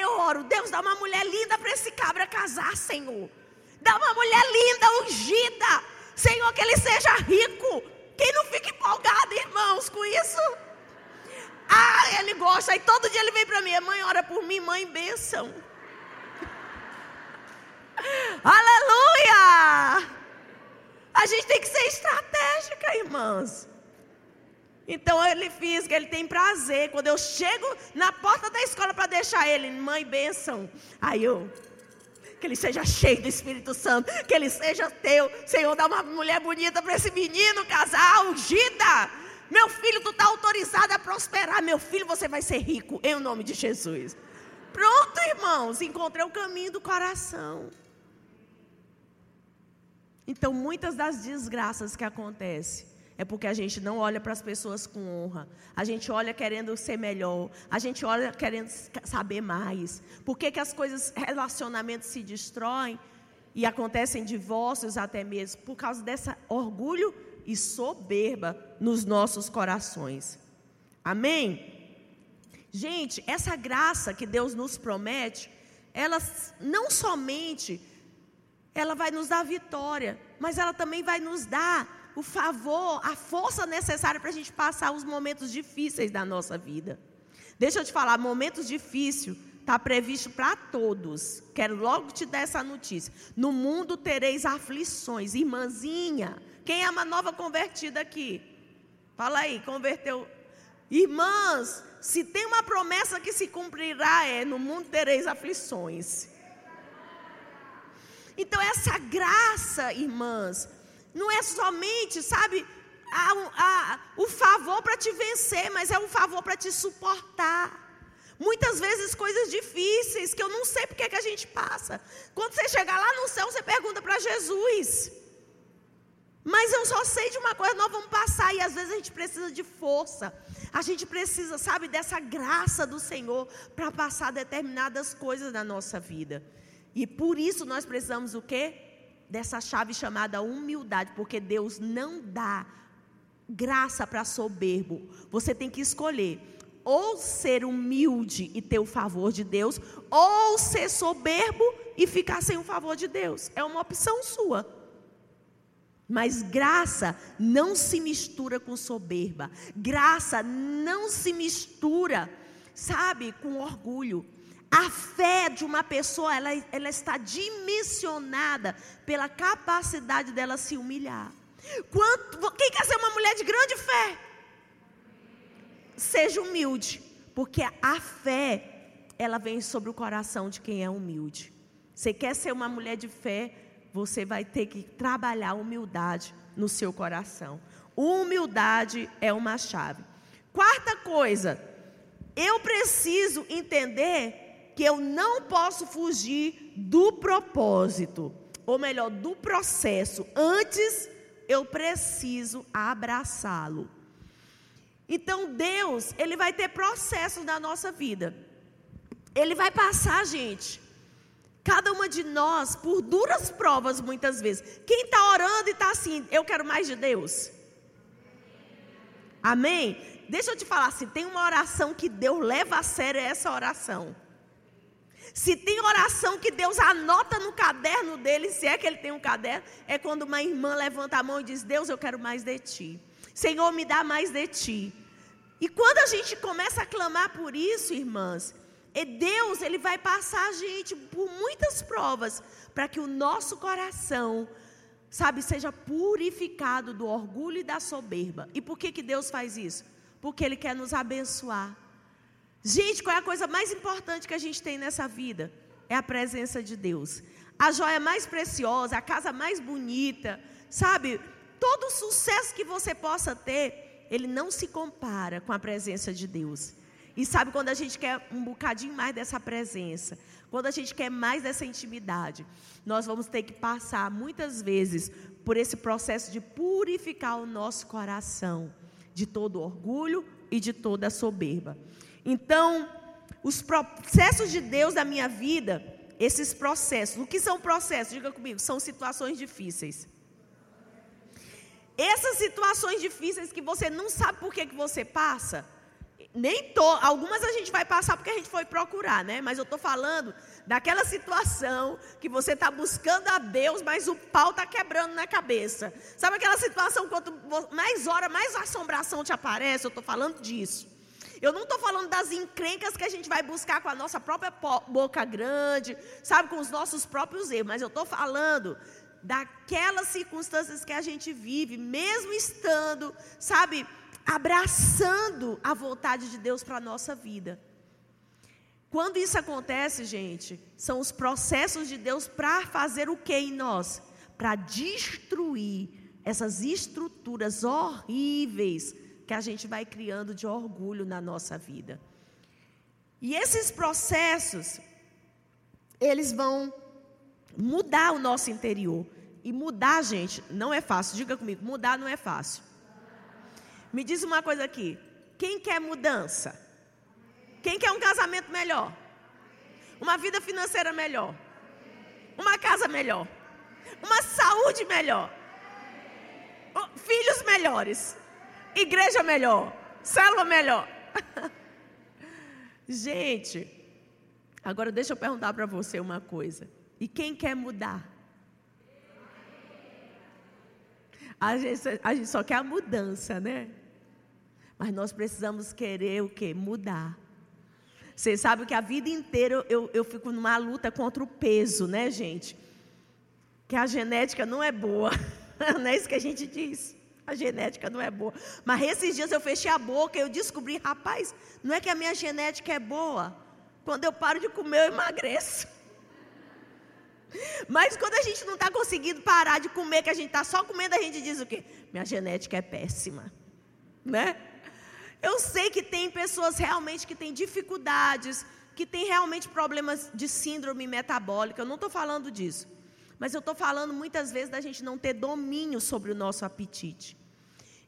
eu oro, Deus dá uma mulher linda para esse cabra casar, Senhor. Dá uma mulher linda, ungida. Senhor, que ele seja rico. Quem não fica empolgado, irmãos, com isso? Ah, ele gosta. Aí todo dia ele vem para mim, mãe, ora por mim, mãe, bênção. Aleluia! A gente tem que ser estratégica, irmãs. Então ele que ele tem prazer. Quando eu chego na porta da escola para deixar ele, mãe, bênção. Aí eu, que ele seja cheio do Espírito Santo, que ele seja teu. Senhor, dá uma mulher bonita para esse menino casar, ungida. Meu filho, tu está autorizado a prosperar. Meu filho, você vai ser rico, em nome de Jesus. Pronto, irmãos, encontrei o caminho do coração. Então, muitas das desgraças que acontecem é porque a gente não olha para as pessoas com honra. A gente olha querendo ser melhor. A gente olha querendo saber mais. Por que, que as coisas, relacionamentos se destroem e acontecem divórcios até mesmo? Por causa dessa orgulho e soberba nos nossos corações. Amém? Gente, essa graça que Deus nos promete, ela não somente ela vai nos dar vitória, mas ela também vai nos dar o favor, a força necessária para a gente passar os momentos difíceis da nossa vida. Deixa eu te falar, momentos difíceis está previsto para todos. Quero logo te dar essa notícia. No mundo tereis aflições, irmãzinha. Quem é uma nova convertida aqui? Fala aí, converteu. Irmãs, se tem uma promessa que se cumprirá é: no mundo tereis aflições. Então, essa graça, irmãs, não é somente, sabe, a, a, o favor para te vencer, mas é um favor para te suportar. Muitas vezes coisas difíceis que eu não sei porque que a gente passa. Quando você chegar lá no céu, você pergunta para Jesus. Mas eu só sei de uma coisa, nós vamos passar e às vezes a gente precisa de força. A gente precisa, sabe, dessa graça do Senhor para passar determinadas coisas na nossa vida. E por isso nós precisamos o quê? dessa chave chamada humildade, porque Deus não dá graça para soberbo. Você tem que escolher ou ser humilde e ter o favor de Deus, ou ser soberbo e ficar sem o favor de Deus. É uma opção sua. Mas graça não se mistura com soberba. Graça não se mistura, sabe, com orgulho. A fé de uma pessoa, ela, ela está dimensionada pela capacidade dela se humilhar. Quanto, quem quer ser uma mulher de grande fé? Seja humilde, porque a fé, ela vem sobre o coração de quem é humilde. Você quer ser uma mulher de fé? você vai ter que trabalhar humildade no seu coração. Humildade é uma chave. Quarta coisa, eu preciso entender que eu não posso fugir do propósito, ou melhor, do processo. Antes, eu preciso abraçá-lo. Então, Deus, Ele vai ter processos na nossa vida. Ele vai passar, gente, cada uma de nós por duras provas muitas vezes. Quem está orando e está assim, eu quero mais de Deus. Amém? Deixa eu te falar, se tem uma oração que Deus leva a sério, é essa oração. Se tem oração que Deus anota no caderno dele, se é que ele tem um caderno, é quando uma irmã levanta a mão e diz: Deus, eu quero mais de ti. Senhor, me dá mais de ti. E quando a gente começa a clamar por isso, irmãs, é Deus, ele vai passar a gente por muitas provas para que o nosso coração, sabe, seja purificado do orgulho e da soberba. E por que que Deus faz isso? Porque ele quer nos abençoar. Gente, qual é a coisa mais importante que a gente tem nessa vida? É a presença de Deus. A joia mais preciosa, a casa mais bonita, sabe? Todo o sucesso que você possa ter, ele não se compara com a presença de Deus. E sabe quando a gente quer um bocadinho mais dessa presença, quando a gente quer mais dessa intimidade, nós vamos ter que passar muitas vezes por esse processo de purificar o nosso coração de todo orgulho e de toda soberba. Então, os processos de Deus da minha vida, esses processos, o que são processos? Diga comigo, são situações difíceis. Essas situações difíceis que você não sabe por que, que você passa, nem to, algumas a gente vai passar porque a gente foi procurar, né? Mas eu estou falando daquela situação que você está buscando a Deus, mas o pau está quebrando na cabeça. Sabe aquela situação quanto mais hora, mais assombração te aparece? Eu estou falando disso. Eu não estou falando das encrencas que a gente vai buscar com a nossa própria boca grande, sabe, com os nossos próprios erros, mas eu estou falando daquelas circunstâncias que a gente vive, mesmo estando, sabe, abraçando a vontade de Deus para a nossa vida. Quando isso acontece, gente, são os processos de Deus para fazer o que em nós? Para destruir essas estruturas horríveis que a gente vai criando de orgulho na nossa vida. E esses processos, eles vão mudar o nosso interior. E mudar, gente, não é fácil. Diga comigo, mudar não é fácil. Me diz uma coisa aqui. Quem quer mudança? Quem quer um casamento melhor? Uma vida financeira melhor? Uma casa melhor? Uma saúde melhor? Filhos melhores? Igreja melhor, célula melhor. Gente, agora deixa eu perguntar para você uma coisa. E quem quer mudar? A gente, a gente, só quer a mudança, né? Mas nós precisamos querer o que? Mudar. Vocês sabem que a vida inteira eu, eu fico numa luta contra o peso, né, gente? Que a genética não é boa. não é isso que a gente diz. A genética não é boa. Mas esses dias eu fechei a boca e eu descobri, rapaz, não é que a minha genética é boa. Quando eu paro de comer, eu emagreço. Mas quando a gente não está conseguindo parar de comer, que a gente está só comendo, a gente diz o quê? Minha genética é péssima. Né? Eu sei que tem pessoas realmente que têm dificuldades, que têm realmente problemas de síndrome metabólica. Eu não estou falando disso. Mas eu estou falando muitas vezes da gente não ter domínio sobre o nosso apetite.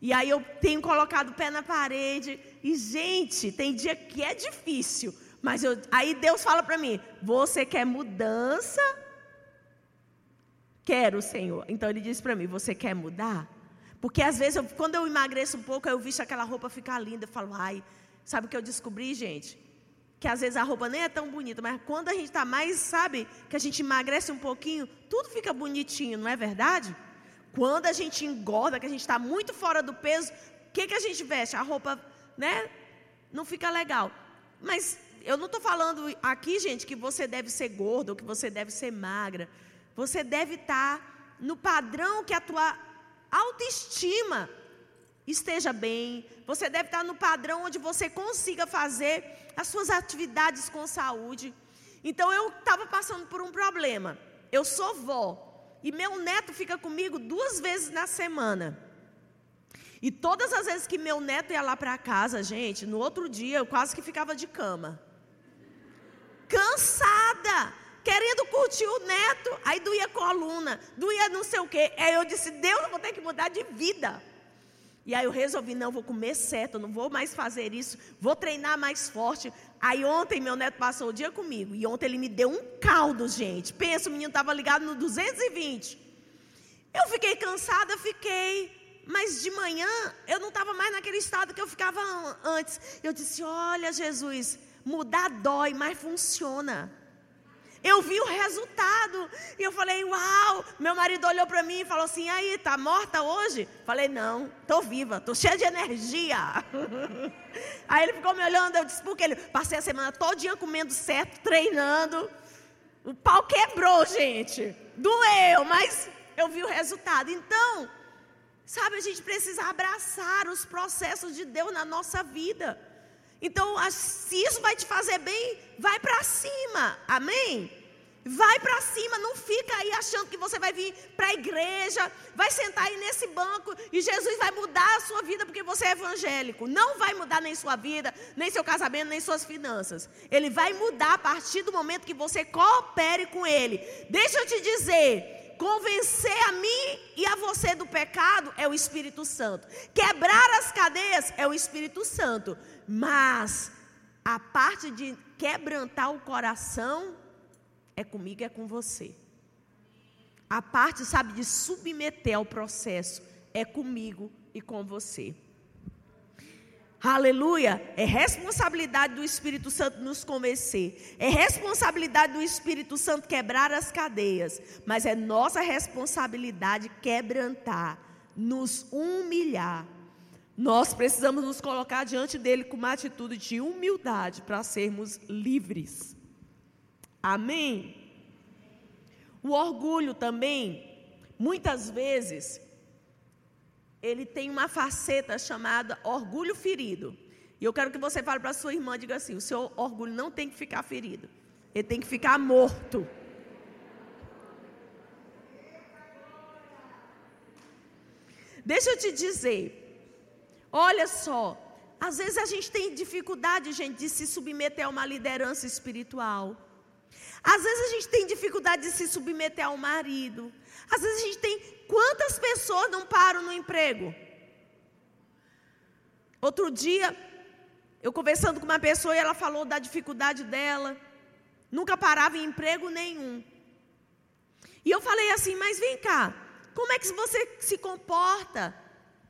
E aí eu tenho colocado o pé na parede. E, gente, tem dia que é difícil. Mas eu, aí Deus fala para mim: Você quer mudança? Quero, Senhor. Então ele diz para mim: Você quer mudar? Porque às vezes, eu, quando eu emagreço um pouco, eu visto aquela roupa ficar linda. Eu falo: Ai, sabe o que eu descobri, gente? Que às vezes a roupa nem é tão bonita, mas quando a gente está mais, sabe, que a gente emagrece um pouquinho, tudo fica bonitinho, não é verdade? Quando a gente engorda, que a gente está muito fora do peso, o que, que a gente veste? A roupa, né? Não fica legal. Mas eu não estou falando aqui, gente, que você deve ser gordo ou que você deve ser magra. Você deve estar tá no padrão que a tua autoestima esteja bem. Você deve estar no padrão onde você consiga fazer as suas atividades com saúde. Então eu estava passando por um problema. Eu sou vó. E meu neto fica comigo duas vezes na semana. E todas as vezes que meu neto ia lá para casa, gente, no outro dia eu quase que ficava de cama. Cansada, querendo curtir o neto, aí doía coluna, doía não sei o quê. Aí eu disse: Deus, eu vou ter que mudar de vida. E aí eu resolvi, não, vou comer certo, não vou mais fazer isso, vou treinar mais forte. Aí ontem meu neto passou o dia comigo. E ontem ele me deu um caldo, gente. Pensa, o menino estava ligado no 220. Eu fiquei cansada, fiquei. Mas de manhã eu não estava mais naquele estado que eu ficava antes. Eu disse: Olha, Jesus, mudar dói, mas funciona. Eu vi o resultado. E eu falei, uau! Meu marido olhou para mim e falou assim: aí, tá morta hoje? Falei, não, tô viva, tô cheia de energia. Aí ele ficou me olhando, eu disse, porque ele passei a semana todinha comendo certo, treinando. O pau quebrou, gente. Doeu, mas eu vi o resultado. Então, sabe, a gente precisa abraçar os processos de Deus na nossa vida. Então, se isso vai te fazer bem, vai para cima. Amém? Vai para cima, não fica aí achando que você vai vir para a igreja, vai sentar aí nesse banco e Jesus vai mudar a sua vida porque você é evangélico. Não vai mudar nem sua vida, nem seu casamento, nem suas finanças. Ele vai mudar a partir do momento que você coopere com Ele. Deixa eu te dizer, convencer a mim e a você do pecado é o Espírito Santo. Quebrar as cadeias é o Espírito Santo. Mas a parte de quebrantar o coração é comigo, é com você. A parte, sabe, de submeter ao processo é comigo e com você. Aleluia! É responsabilidade do Espírito Santo nos convencer. É responsabilidade do Espírito Santo quebrar as cadeias. Mas é nossa responsabilidade quebrantar, nos humilhar nós precisamos nos colocar diante dele com uma atitude de humildade para sermos livres. Amém? O orgulho também, muitas vezes, ele tem uma faceta chamada orgulho ferido. E eu quero que você fale para sua irmã, diga assim: o seu orgulho não tem que ficar ferido, ele tem que ficar morto. Deixa eu te dizer, Olha só, às vezes a gente tem dificuldade, gente, de se submeter a uma liderança espiritual. Às vezes a gente tem dificuldade de se submeter ao marido. Às vezes a gente tem. Quantas pessoas não param no emprego? Outro dia, eu conversando com uma pessoa e ela falou da dificuldade dela. Nunca parava em emprego nenhum. E eu falei assim: mas vem cá, como é que você se comporta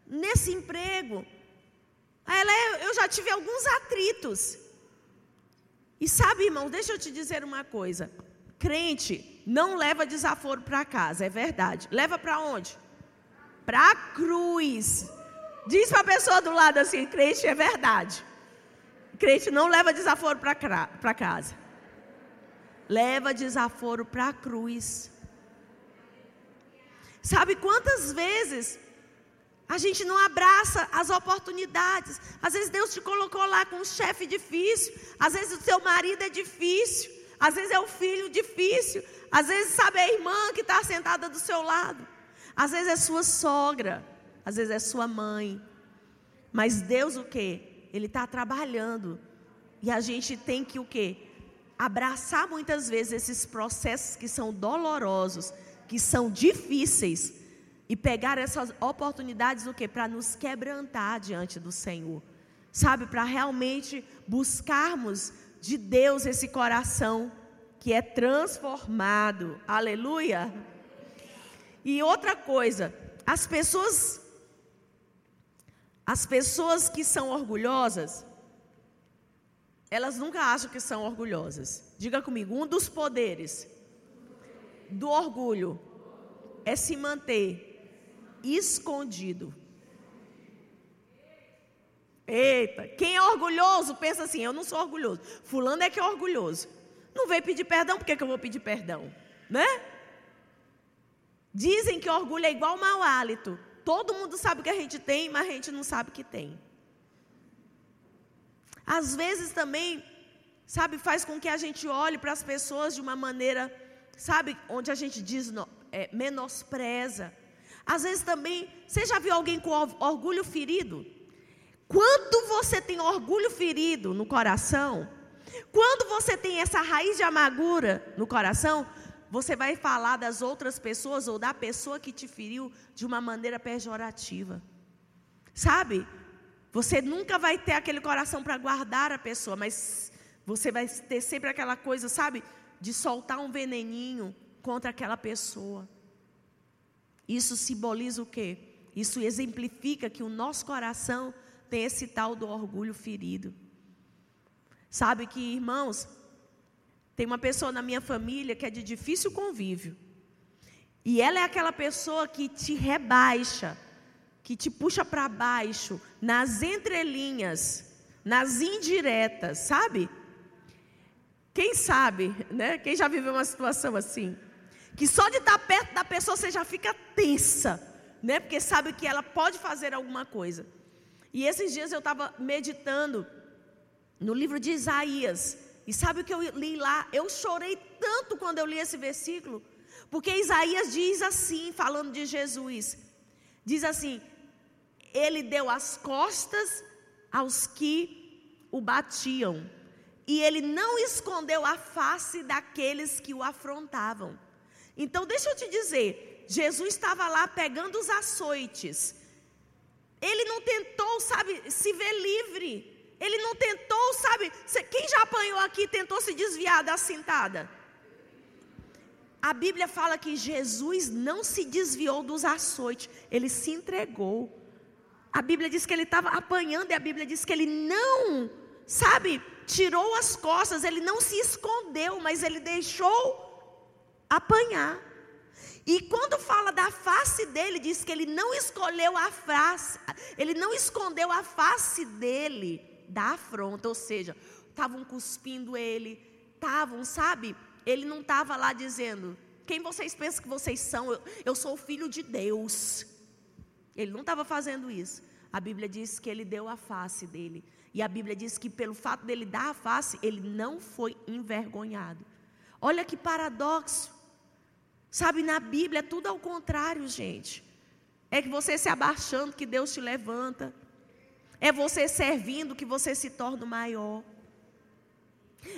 nesse emprego? Ela, eu já tive alguns atritos. E sabe, irmão, deixa eu te dizer uma coisa. Crente não leva desaforo para casa, é verdade. Leva para onde? Para a cruz. Diz para a pessoa do lado assim: crente é verdade. Crente não leva desaforo para casa. Leva desaforo para a cruz. Sabe quantas vezes a gente não abraça as oportunidades. Às vezes Deus te colocou lá com um chefe difícil. Às vezes o seu marido é difícil. Às vezes é o filho difícil. Às vezes, sabe, é a irmã que está sentada do seu lado. Às vezes é sua sogra. Às vezes é sua mãe. Mas Deus o quê? Ele está trabalhando. E a gente tem que o quê? Abraçar muitas vezes esses processos que são dolorosos, que são difíceis e pegar essas oportunidades o que para nos quebrantar diante do Senhor. Sabe, para realmente buscarmos de Deus esse coração que é transformado. Aleluia. E outra coisa, as pessoas as pessoas que são orgulhosas, elas nunca acham que são orgulhosas. Diga comigo, um dos poderes do orgulho é se manter escondido. Eita, quem é orgulhoso pensa assim: eu não sou orgulhoso. Fulano é que é orgulhoso. Não veio pedir perdão, por que, que eu vou pedir perdão? Né? Dizem que orgulho é igual mau hálito. Todo mundo sabe que a gente tem, mas a gente não sabe que tem. Às vezes também, sabe, faz com que a gente olhe para as pessoas de uma maneira, sabe, onde a gente diz, é, menospreza. Às vezes também, você já viu alguém com orgulho ferido? Quando você tem orgulho ferido no coração, quando você tem essa raiz de amargura no coração, você vai falar das outras pessoas ou da pessoa que te feriu de uma maneira pejorativa. Sabe? Você nunca vai ter aquele coração para guardar a pessoa, mas você vai ter sempre aquela coisa, sabe? De soltar um veneninho contra aquela pessoa. Isso simboliza o quê? Isso exemplifica que o nosso coração tem esse tal do orgulho ferido. Sabe que, irmãos, tem uma pessoa na minha família que é de difícil convívio. E ela é aquela pessoa que te rebaixa, que te puxa para baixo, nas entrelinhas, nas indiretas, sabe? Quem sabe, né? Quem já viveu uma situação assim? Que só de estar perto da pessoa você já fica tensa, né? Porque sabe que ela pode fazer alguma coisa. E esses dias eu estava meditando no livro de Isaías. E sabe o que eu li lá? Eu chorei tanto quando eu li esse versículo. Porque Isaías diz assim, falando de Jesus: diz assim, ele deu as costas aos que o batiam, e ele não escondeu a face daqueles que o afrontavam. Então, deixa eu te dizer, Jesus estava lá pegando os açoites, ele não tentou, sabe, se ver livre. Ele não tentou, sabe? Quem já apanhou aqui tentou se desviar da cintada? A Bíblia fala que Jesus não se desviou dos açoites, ele se entregou. A Bíblia diz que ele estava apanhando e a Bíblia diz que ele não, sabe, tirou as costas, ele não se escondeu, mas ele deixou apanhar. E quando fala da face dele, diz que ele não escolheu a face, ele não escondeu a face dele da afronta, ou seja, estavam cuspindo ele, estavam, sabe? Ele não estava lá dizendo: Quem vocês pensam que vocês são? Eu, eu sou filho de Deus. Ele não estava fazendo isso. A Bíblia diz que ele deu a face dele. E a Bíblia diz que pelo fato dele dar a face, ele não foi envergonhado. Olha que paradoxo. Sabe, na Bíblia é tudo ao contrário, gente. É que você se abaixando que Deus te levanta. É você servindo que você se torna maior.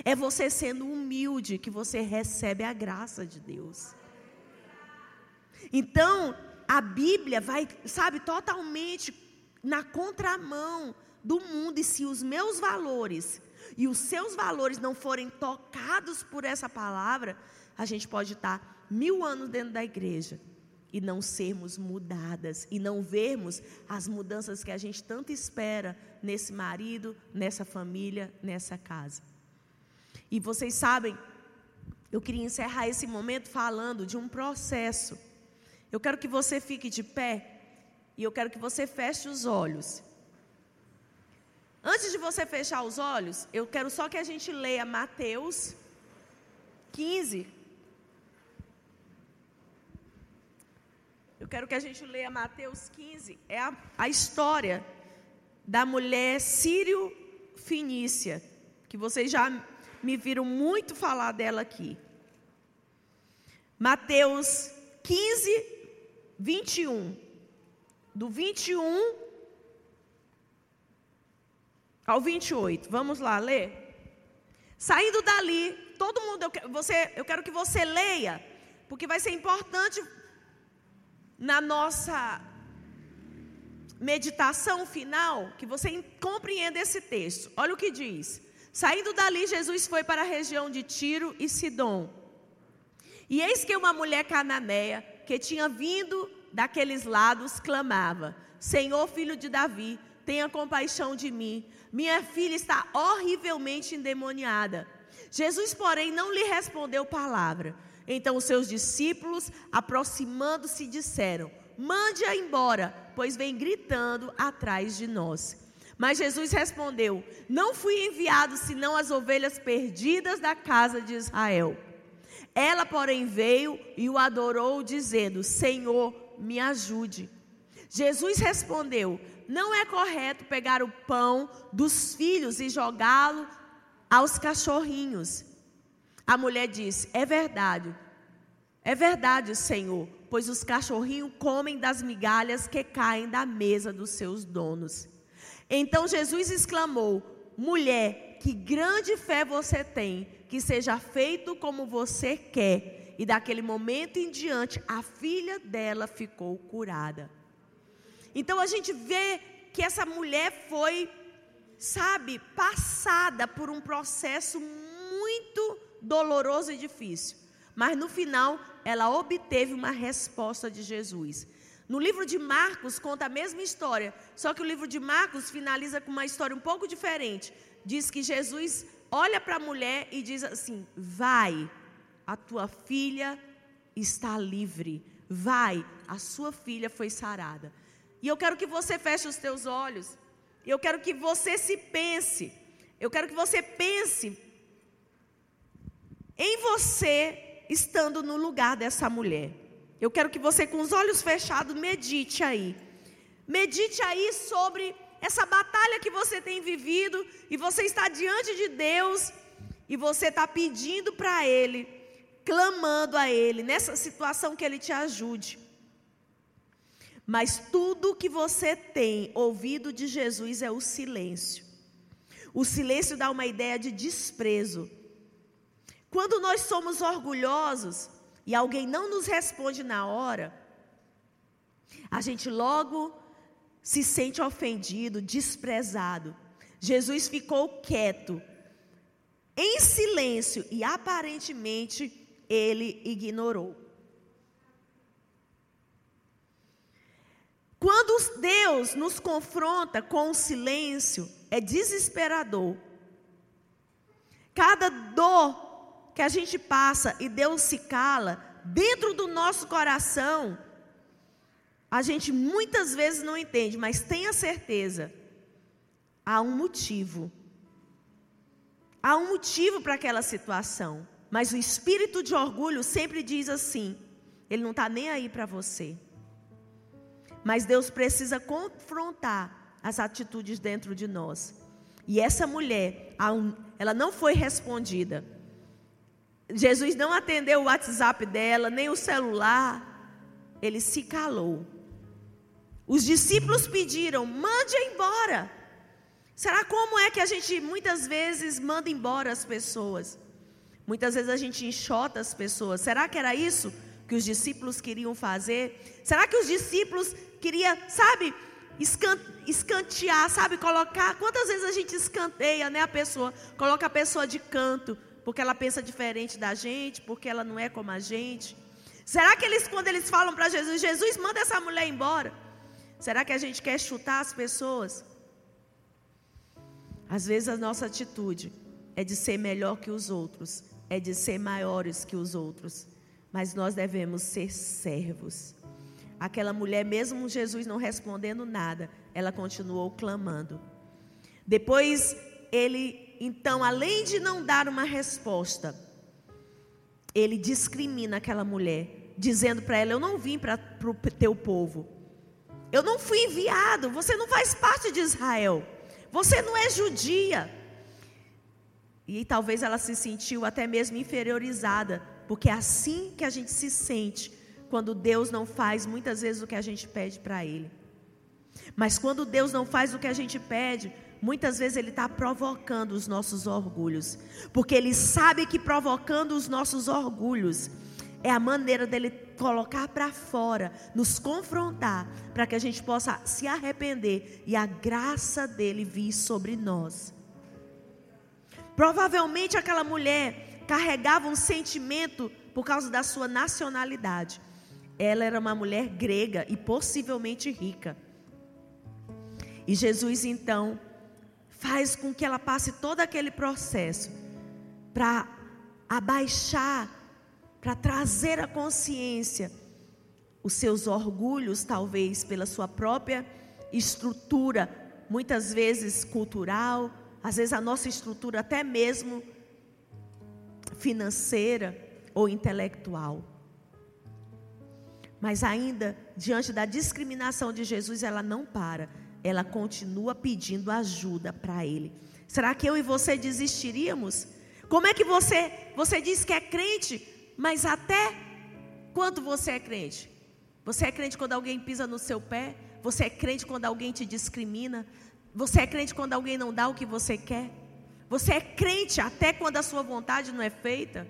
É você sendo humilde que você recebe a graça de Deus. Então, a Bíblia vai, sabe, totalmente na contramão do mundo. E se os meus valores e os seus valores não forem tocados por essa palavra, a gente pode estar mil anos dentro da igreja e não sermos mudadas e não vermos as mudanças que a gente tanto espera nesse marido, nessa família, nessa casa. E vocês sabem, eu queria encerrar esse momento falando de um processo. Eu quero que você fique de pé e eu quero que você feche os olhos. Antes de você fechar os olhos, eu quero só que a gente leia Mateus 15, Eu quero que a gente leia Mateus 15, é a, a história da mulher sírio-finícia, que vocês já me viram muito falar dela aqui. Mateus 15, 21. Do 21 ao 28. Vamos lá ler? Saindo dali, todo mundo, eu, você, eu quero que você leia, porque vai ser importante na nossa meditação final, que você compreenda esse texto. Olha o que diz: Saindo dali, Jesus foi para a região de Tiro e Sidom. E eis que uma mulher cananeia, que tinha vindo daqueles lados, clamava: Senhor, filho de Davi, tenha compaixão de mim. Minha filha está horrivelmente endemoniada. Jesus, porém, não lhe respondeu palavra. Então os seus discípulos, aproximando-se, disseram: Mande-a embora, pois vem gritando atrás de nós. Mas Jesus respondeu: Não fui enviado senão as ovelhas perdidas da casa de Israel. Ela, porém, veio e o adorou, dizendo: Senhor, me ajude. Jesus respondeu: Não é correto pegar o pão dos filhos e jogá-lo aos cachorrinhos. A mulher disse: É verdade. É verdade, Senhor, pois os cachorrinhos comem das migalhas que caem da mesa dos seus donos. Então Jesus exclamou: Mulher, que grande fé você tem, que seja feito como você quer. E daquele momento em diante, a filha dela ficou curada. Então a gente vê que essa mulher foi, sabe, passada por um processo muito doloroso e difícil. Mas no final, ela obteve uma resposta de Jesus. No livro de Marcos conta a mesma história, só que o livro de Marcos finaliza com uma história um pouco diferente. Diz que Jesus olha para a mulher e diz assim: Vai, a tua filha está livre. Vai, a sua filha foi sarada. E eu quero que você feche os teus olhos. Eu quero que você se pense. Eu quero que você pense em você estando no lugar dessa mulher. Eu quero que você, com os olhos fechados, medite aí. Medite aí sobre essa batalha que você tem vivido e você está diante de Deus e você está pedindo para Ele, clamando a Ele, nessa situação que Ele te ajude. Mas tudo que você tem ouvido de Jesus é o silêncio. O silêncio dá uma ideia de desprezo. Quando nós somos orgulhosos e alguém não nos responde na hora, a gente logo se sente ofendido, desprezado. Jesus ficou quieto, em silêncio, e aparentemente ele ignorou. Quando Deus nos confronta com o silêncio, é desesperador. Cada dor que a gente passa e Deus se cala, dentro do nosso coração, a gente muitas vezes não entende, mas tenha certeza, há um motivo. Há um motivo para aquela situação. Mas o espírito de orgulho sempre diz assim: ele não está nem aí para você. Mas Deus precisa confrontar as atitudes dentro de nós. E essa mulher, ela não foi respondida. Jesus não atendeu o WhatsApp dela, nem o celular. Ele se calou. Os discípulos pediram: mande embora. Será como é que a gente muitas vezes manda embora as pessoas? Muitas vezes a gente enxota as pessoas. Será que era isso que os discípulos queriam fazer? Será que os discípulos queriam, sabe, escantear, sabe, colocar? Quantas vezes a gente escanteia, né, a pessoa? Coloca a pessoa de canto porque ela pensa diferente da gente, porque ela não é como a gente. Será que eles, quando eles falam para Jesus, Jesus manda essa mulher embora? Será que a gente quer chutar as pessoas? Às vezes a nossa atitude é de ser melhor que os outros, é de ser maiores que os outros, mas nós devemos ser servos. Aquela mulher, mesmo Jesus não respondendo nada, ela continuou clamando. Depois ele então, além de não dar uma resposta, ele discrimina aquela mulher, dizendo para ela: Eu não vim para o teu povo, eu não fui enviado, você não faz parte de Israel, você não é judia. E talvez ela se sentiu até mesmo inferiorizada, porque é assim que a gente se sente quando Deus não faz muitas vezes o que a gente pede para Ele. Mas quando Deus não faz o que a gente pede, muitas vezes Ele está provocando os nossos orgulhos, porque Ele sabe que provocando os nossos orgulhos é a maneira dele colocar para fora, nos confrontar, para que a gente possa se arrepender e a graça dele vir sobre nós. Provavelmente aquela mulher carregava um sentimento por causa da sua nacionalidade. Ela era uma mulher grega e possivelmente rica. E Jesus então faz com que ela passe todo aquele processo para abaixar, para trazer a consciência os seus orgulhos, talvez pela sua própria estrutura, muitas vezes cultural, às vezes a nossa estrutura até mesmo financeira ou intelectual. Mas ainda, diante da discriminação de Jesus, ela não para ela continua pedindo ajuda para ele. Será que eu e você desistiríamos? Como é que você, você diz que é crente, mas até Quanto você é crente? Você é crente quando alguém pisa no seu pé? Você é crente quando alguém te discrimina? Você é crente quando alguém não dá o que você quer? Você é crente até quando a sua vontade não é feita?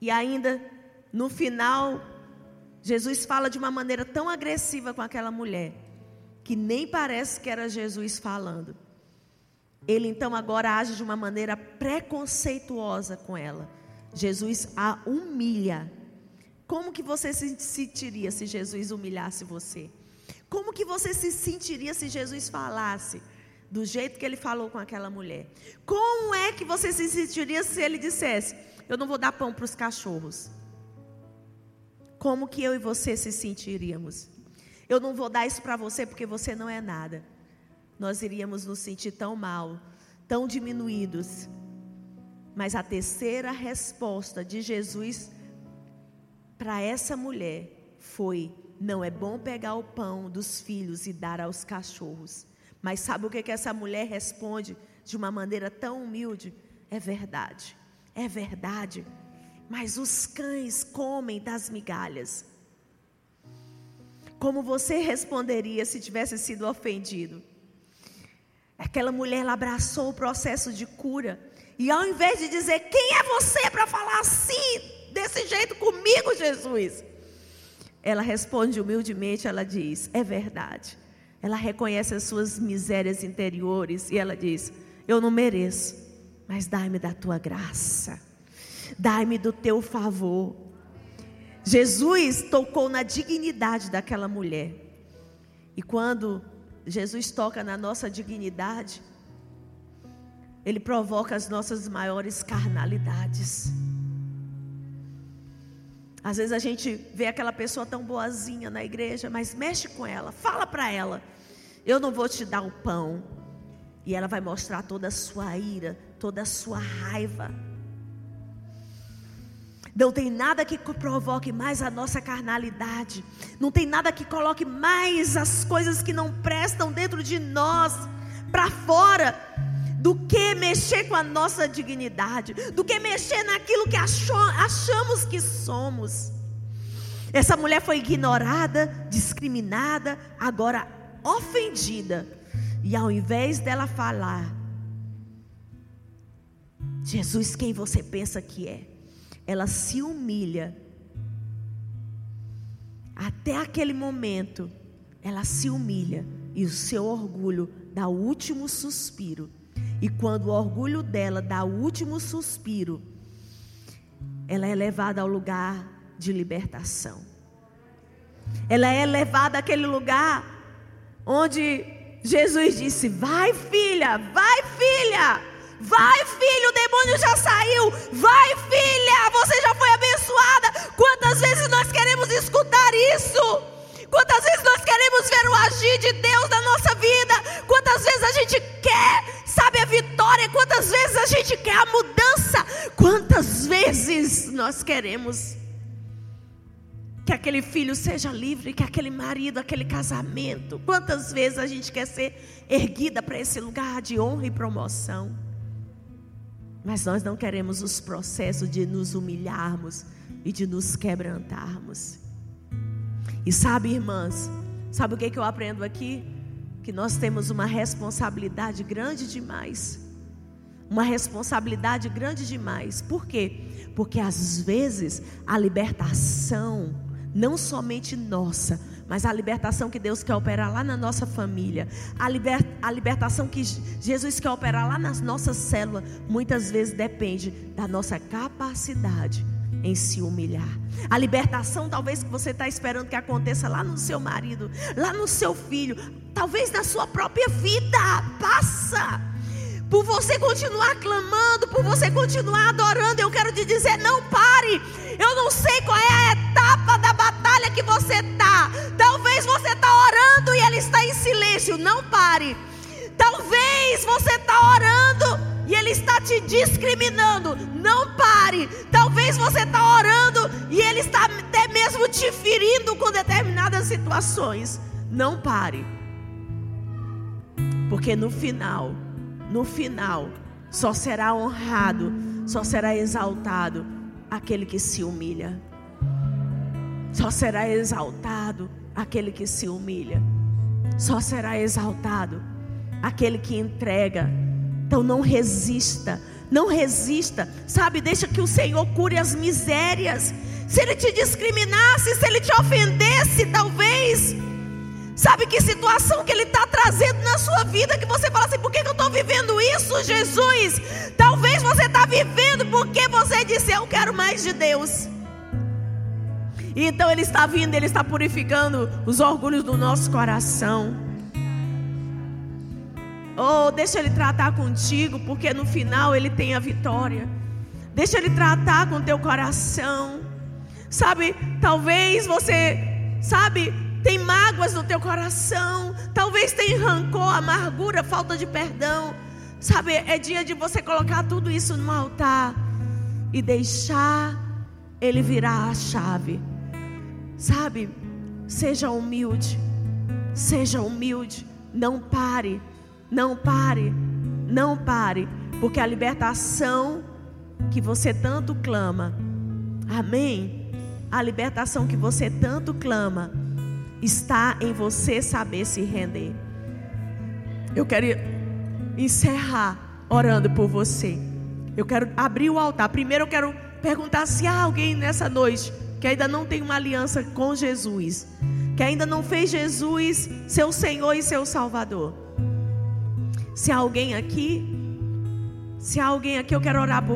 E ainda, no final, Jesus fala de uma maneira tão agressiva com aquela mulher, que nem parece que era Jesus falando. Ele então agora age de uma maneira preconceituosa com ela. Jesus a humilha. Como que você se sentiria se Jesus humilhasse você? Como que você se sentiria se Jesus falasse do jeito que ele falou com aquela mulher? Como é que você se sentiria se ele dissesse: Eu não vou dar pão para os cachorros? Como que eu e você se sentiríamos? Eu não vou dar isso para você porque você não é nada. Nós iríamos nos sentir tão mal, tão diminuídos. Mas a terceira resposta de Jesus para essa mulher foi: não é bom pegar o pão dos filhos e dar aos cachorros. Mas sabe o que, que essa mulher responde de uma maneira tão humilde? É verdade, é verdade. Mas os cães comem das migalhas. Como você responderia se tivesse sido ofendido? Aquela mulher ela abraçou o processo de cura. E ao invés de dizer, quem é você para falar assim, desse jeito comigo, Jesus? Ela responde humildemente, ela diz: É verdade. Ela reconhece as suas misérias interiores e ela diz: Eu não mereço, mas dai-me da tua graça, dai-me do teu favor. Jesus tocou na dignidade daquela mulher. E quando Jesus toca na nossa dignidade, Ele provoca as nossas maiores carnalidades. Às vezes a gente vê aquela pessoa tão boazinha na igreja, mas mexe com ela, fala para ela: Eu não vou te dar o pão. E ela vai mostrar toda a sua ira, toda a sua raiva. Não tem nada que provoque mais a nossa carnalidade. Não tem nada que coloque mais as coisas que não prestam dentro de nós para fora do que mexer com a nossa dignidade, do que mexer naquilo que achou, achamos que somos. Essa mulher foi ignorada, discriminada, agora ofendida. E ao invés dela falar, Jesus, quem você pensa que é? Ela se humilha. Até aquele momento, ela se humilha e o seu orgulho dá o último suspiro e quando o orgulho dela dá o último suspiro, ela é levada ao lugar de libertação. Ela é levada àquele lugar onde Jesus disse: Vai, filha, vai, filha. Vai, filho, o demônio já saiu. Vai, filha, você já foi abençoada. Quantas vezes nós queremos escutar isso? Quantas vezes nós queremos ver o agir de Deus na nossa vida? Quantas vezes a gente quer, sabe, a vitória? Quantas vezes a gente quer a mudança? Quantas vezes nós queremos que aquele filho seja livre, que aquele marido, aquele casamento? Quantas vezes a gente quer ser erguida para esse lugar de honra e promoção? Mas nós não queremos os processos de nos humilharmos e de nos quebrantarmos. E sabe, irmãs, sabe o que, que eu aprendo aqui? Que nós temos uma responsabilidade grande demais. Uma responsabilidade grande demais. Por quê? Porque às vezes a libertação, não somente nossa, mas a libertação que Deus quer operar lá na nossa família, a, liber, a libertação que Jesus quer operar lá na nossa célula, muitas vezes depende da nossa capacidade em se humilhar. A libertação, talvez, que você está esperando que aconteça lá no seu marido, lá no seu filho, talvez na sua própria vida, passa. Por você continuar clamando, por você continuar adorando, eu quero te dizer: não pare. Eu não sei qual é a etapa da batalha que você está. Talvez você está orando e ele está em silêncio. Não pare. Talvez você está orando e ele está te discriminando. Não pare. Talvez você está orando e ele está até mesmo te ferindo com determinadas situações. Não pare. Porque no final, no final, só será honrado, só será exaltado aquele que se humilha. Só será exaltado aquele que se humilha. Só será exaltado aquele que entrega. Então não resista, não resista, sabe? Deixa que o Senhor cure as misérias. Se ele te discriminasse, se ele te ofendesse, talvez. Sabe que situação que ele está trazendo na sua vida que você fala assim: por que, que eu estou vivendo isso, Jesus? Talvez você está vivendo porque você disse: eu quero mais de Deus. E então ele está vindo, ele está purificando os orgulhos do nosso coração. Oh, deixa ele tratar contigo, porque no final ele tem a vitória. Deixa ele tratar com teu coração. Sabe, talvez você, sabe, tem mágoas no teu coração, talvez tem rancor, amargura, falta de perdão. Sabe, é dia de você colocar tudo isso no altar e deixar ele virar a chave. Sabe, seja humilde, seja humilde, não pare. Não pare, não pare, porque a libertação que você tanto clama, amém? A libertação que você tanto clama, está em você saber se render. Eu quero encerrar orando por você. Eu quero abrir o altar. Primeiro eu quero perguntar se há alguém nessa noite que ainda não tem uma aliança com Jesus, que ainda não fez Jesus seu Senhor e seu Salvador. Se há alguém aqui, se há alguém aqui, eu quero orar por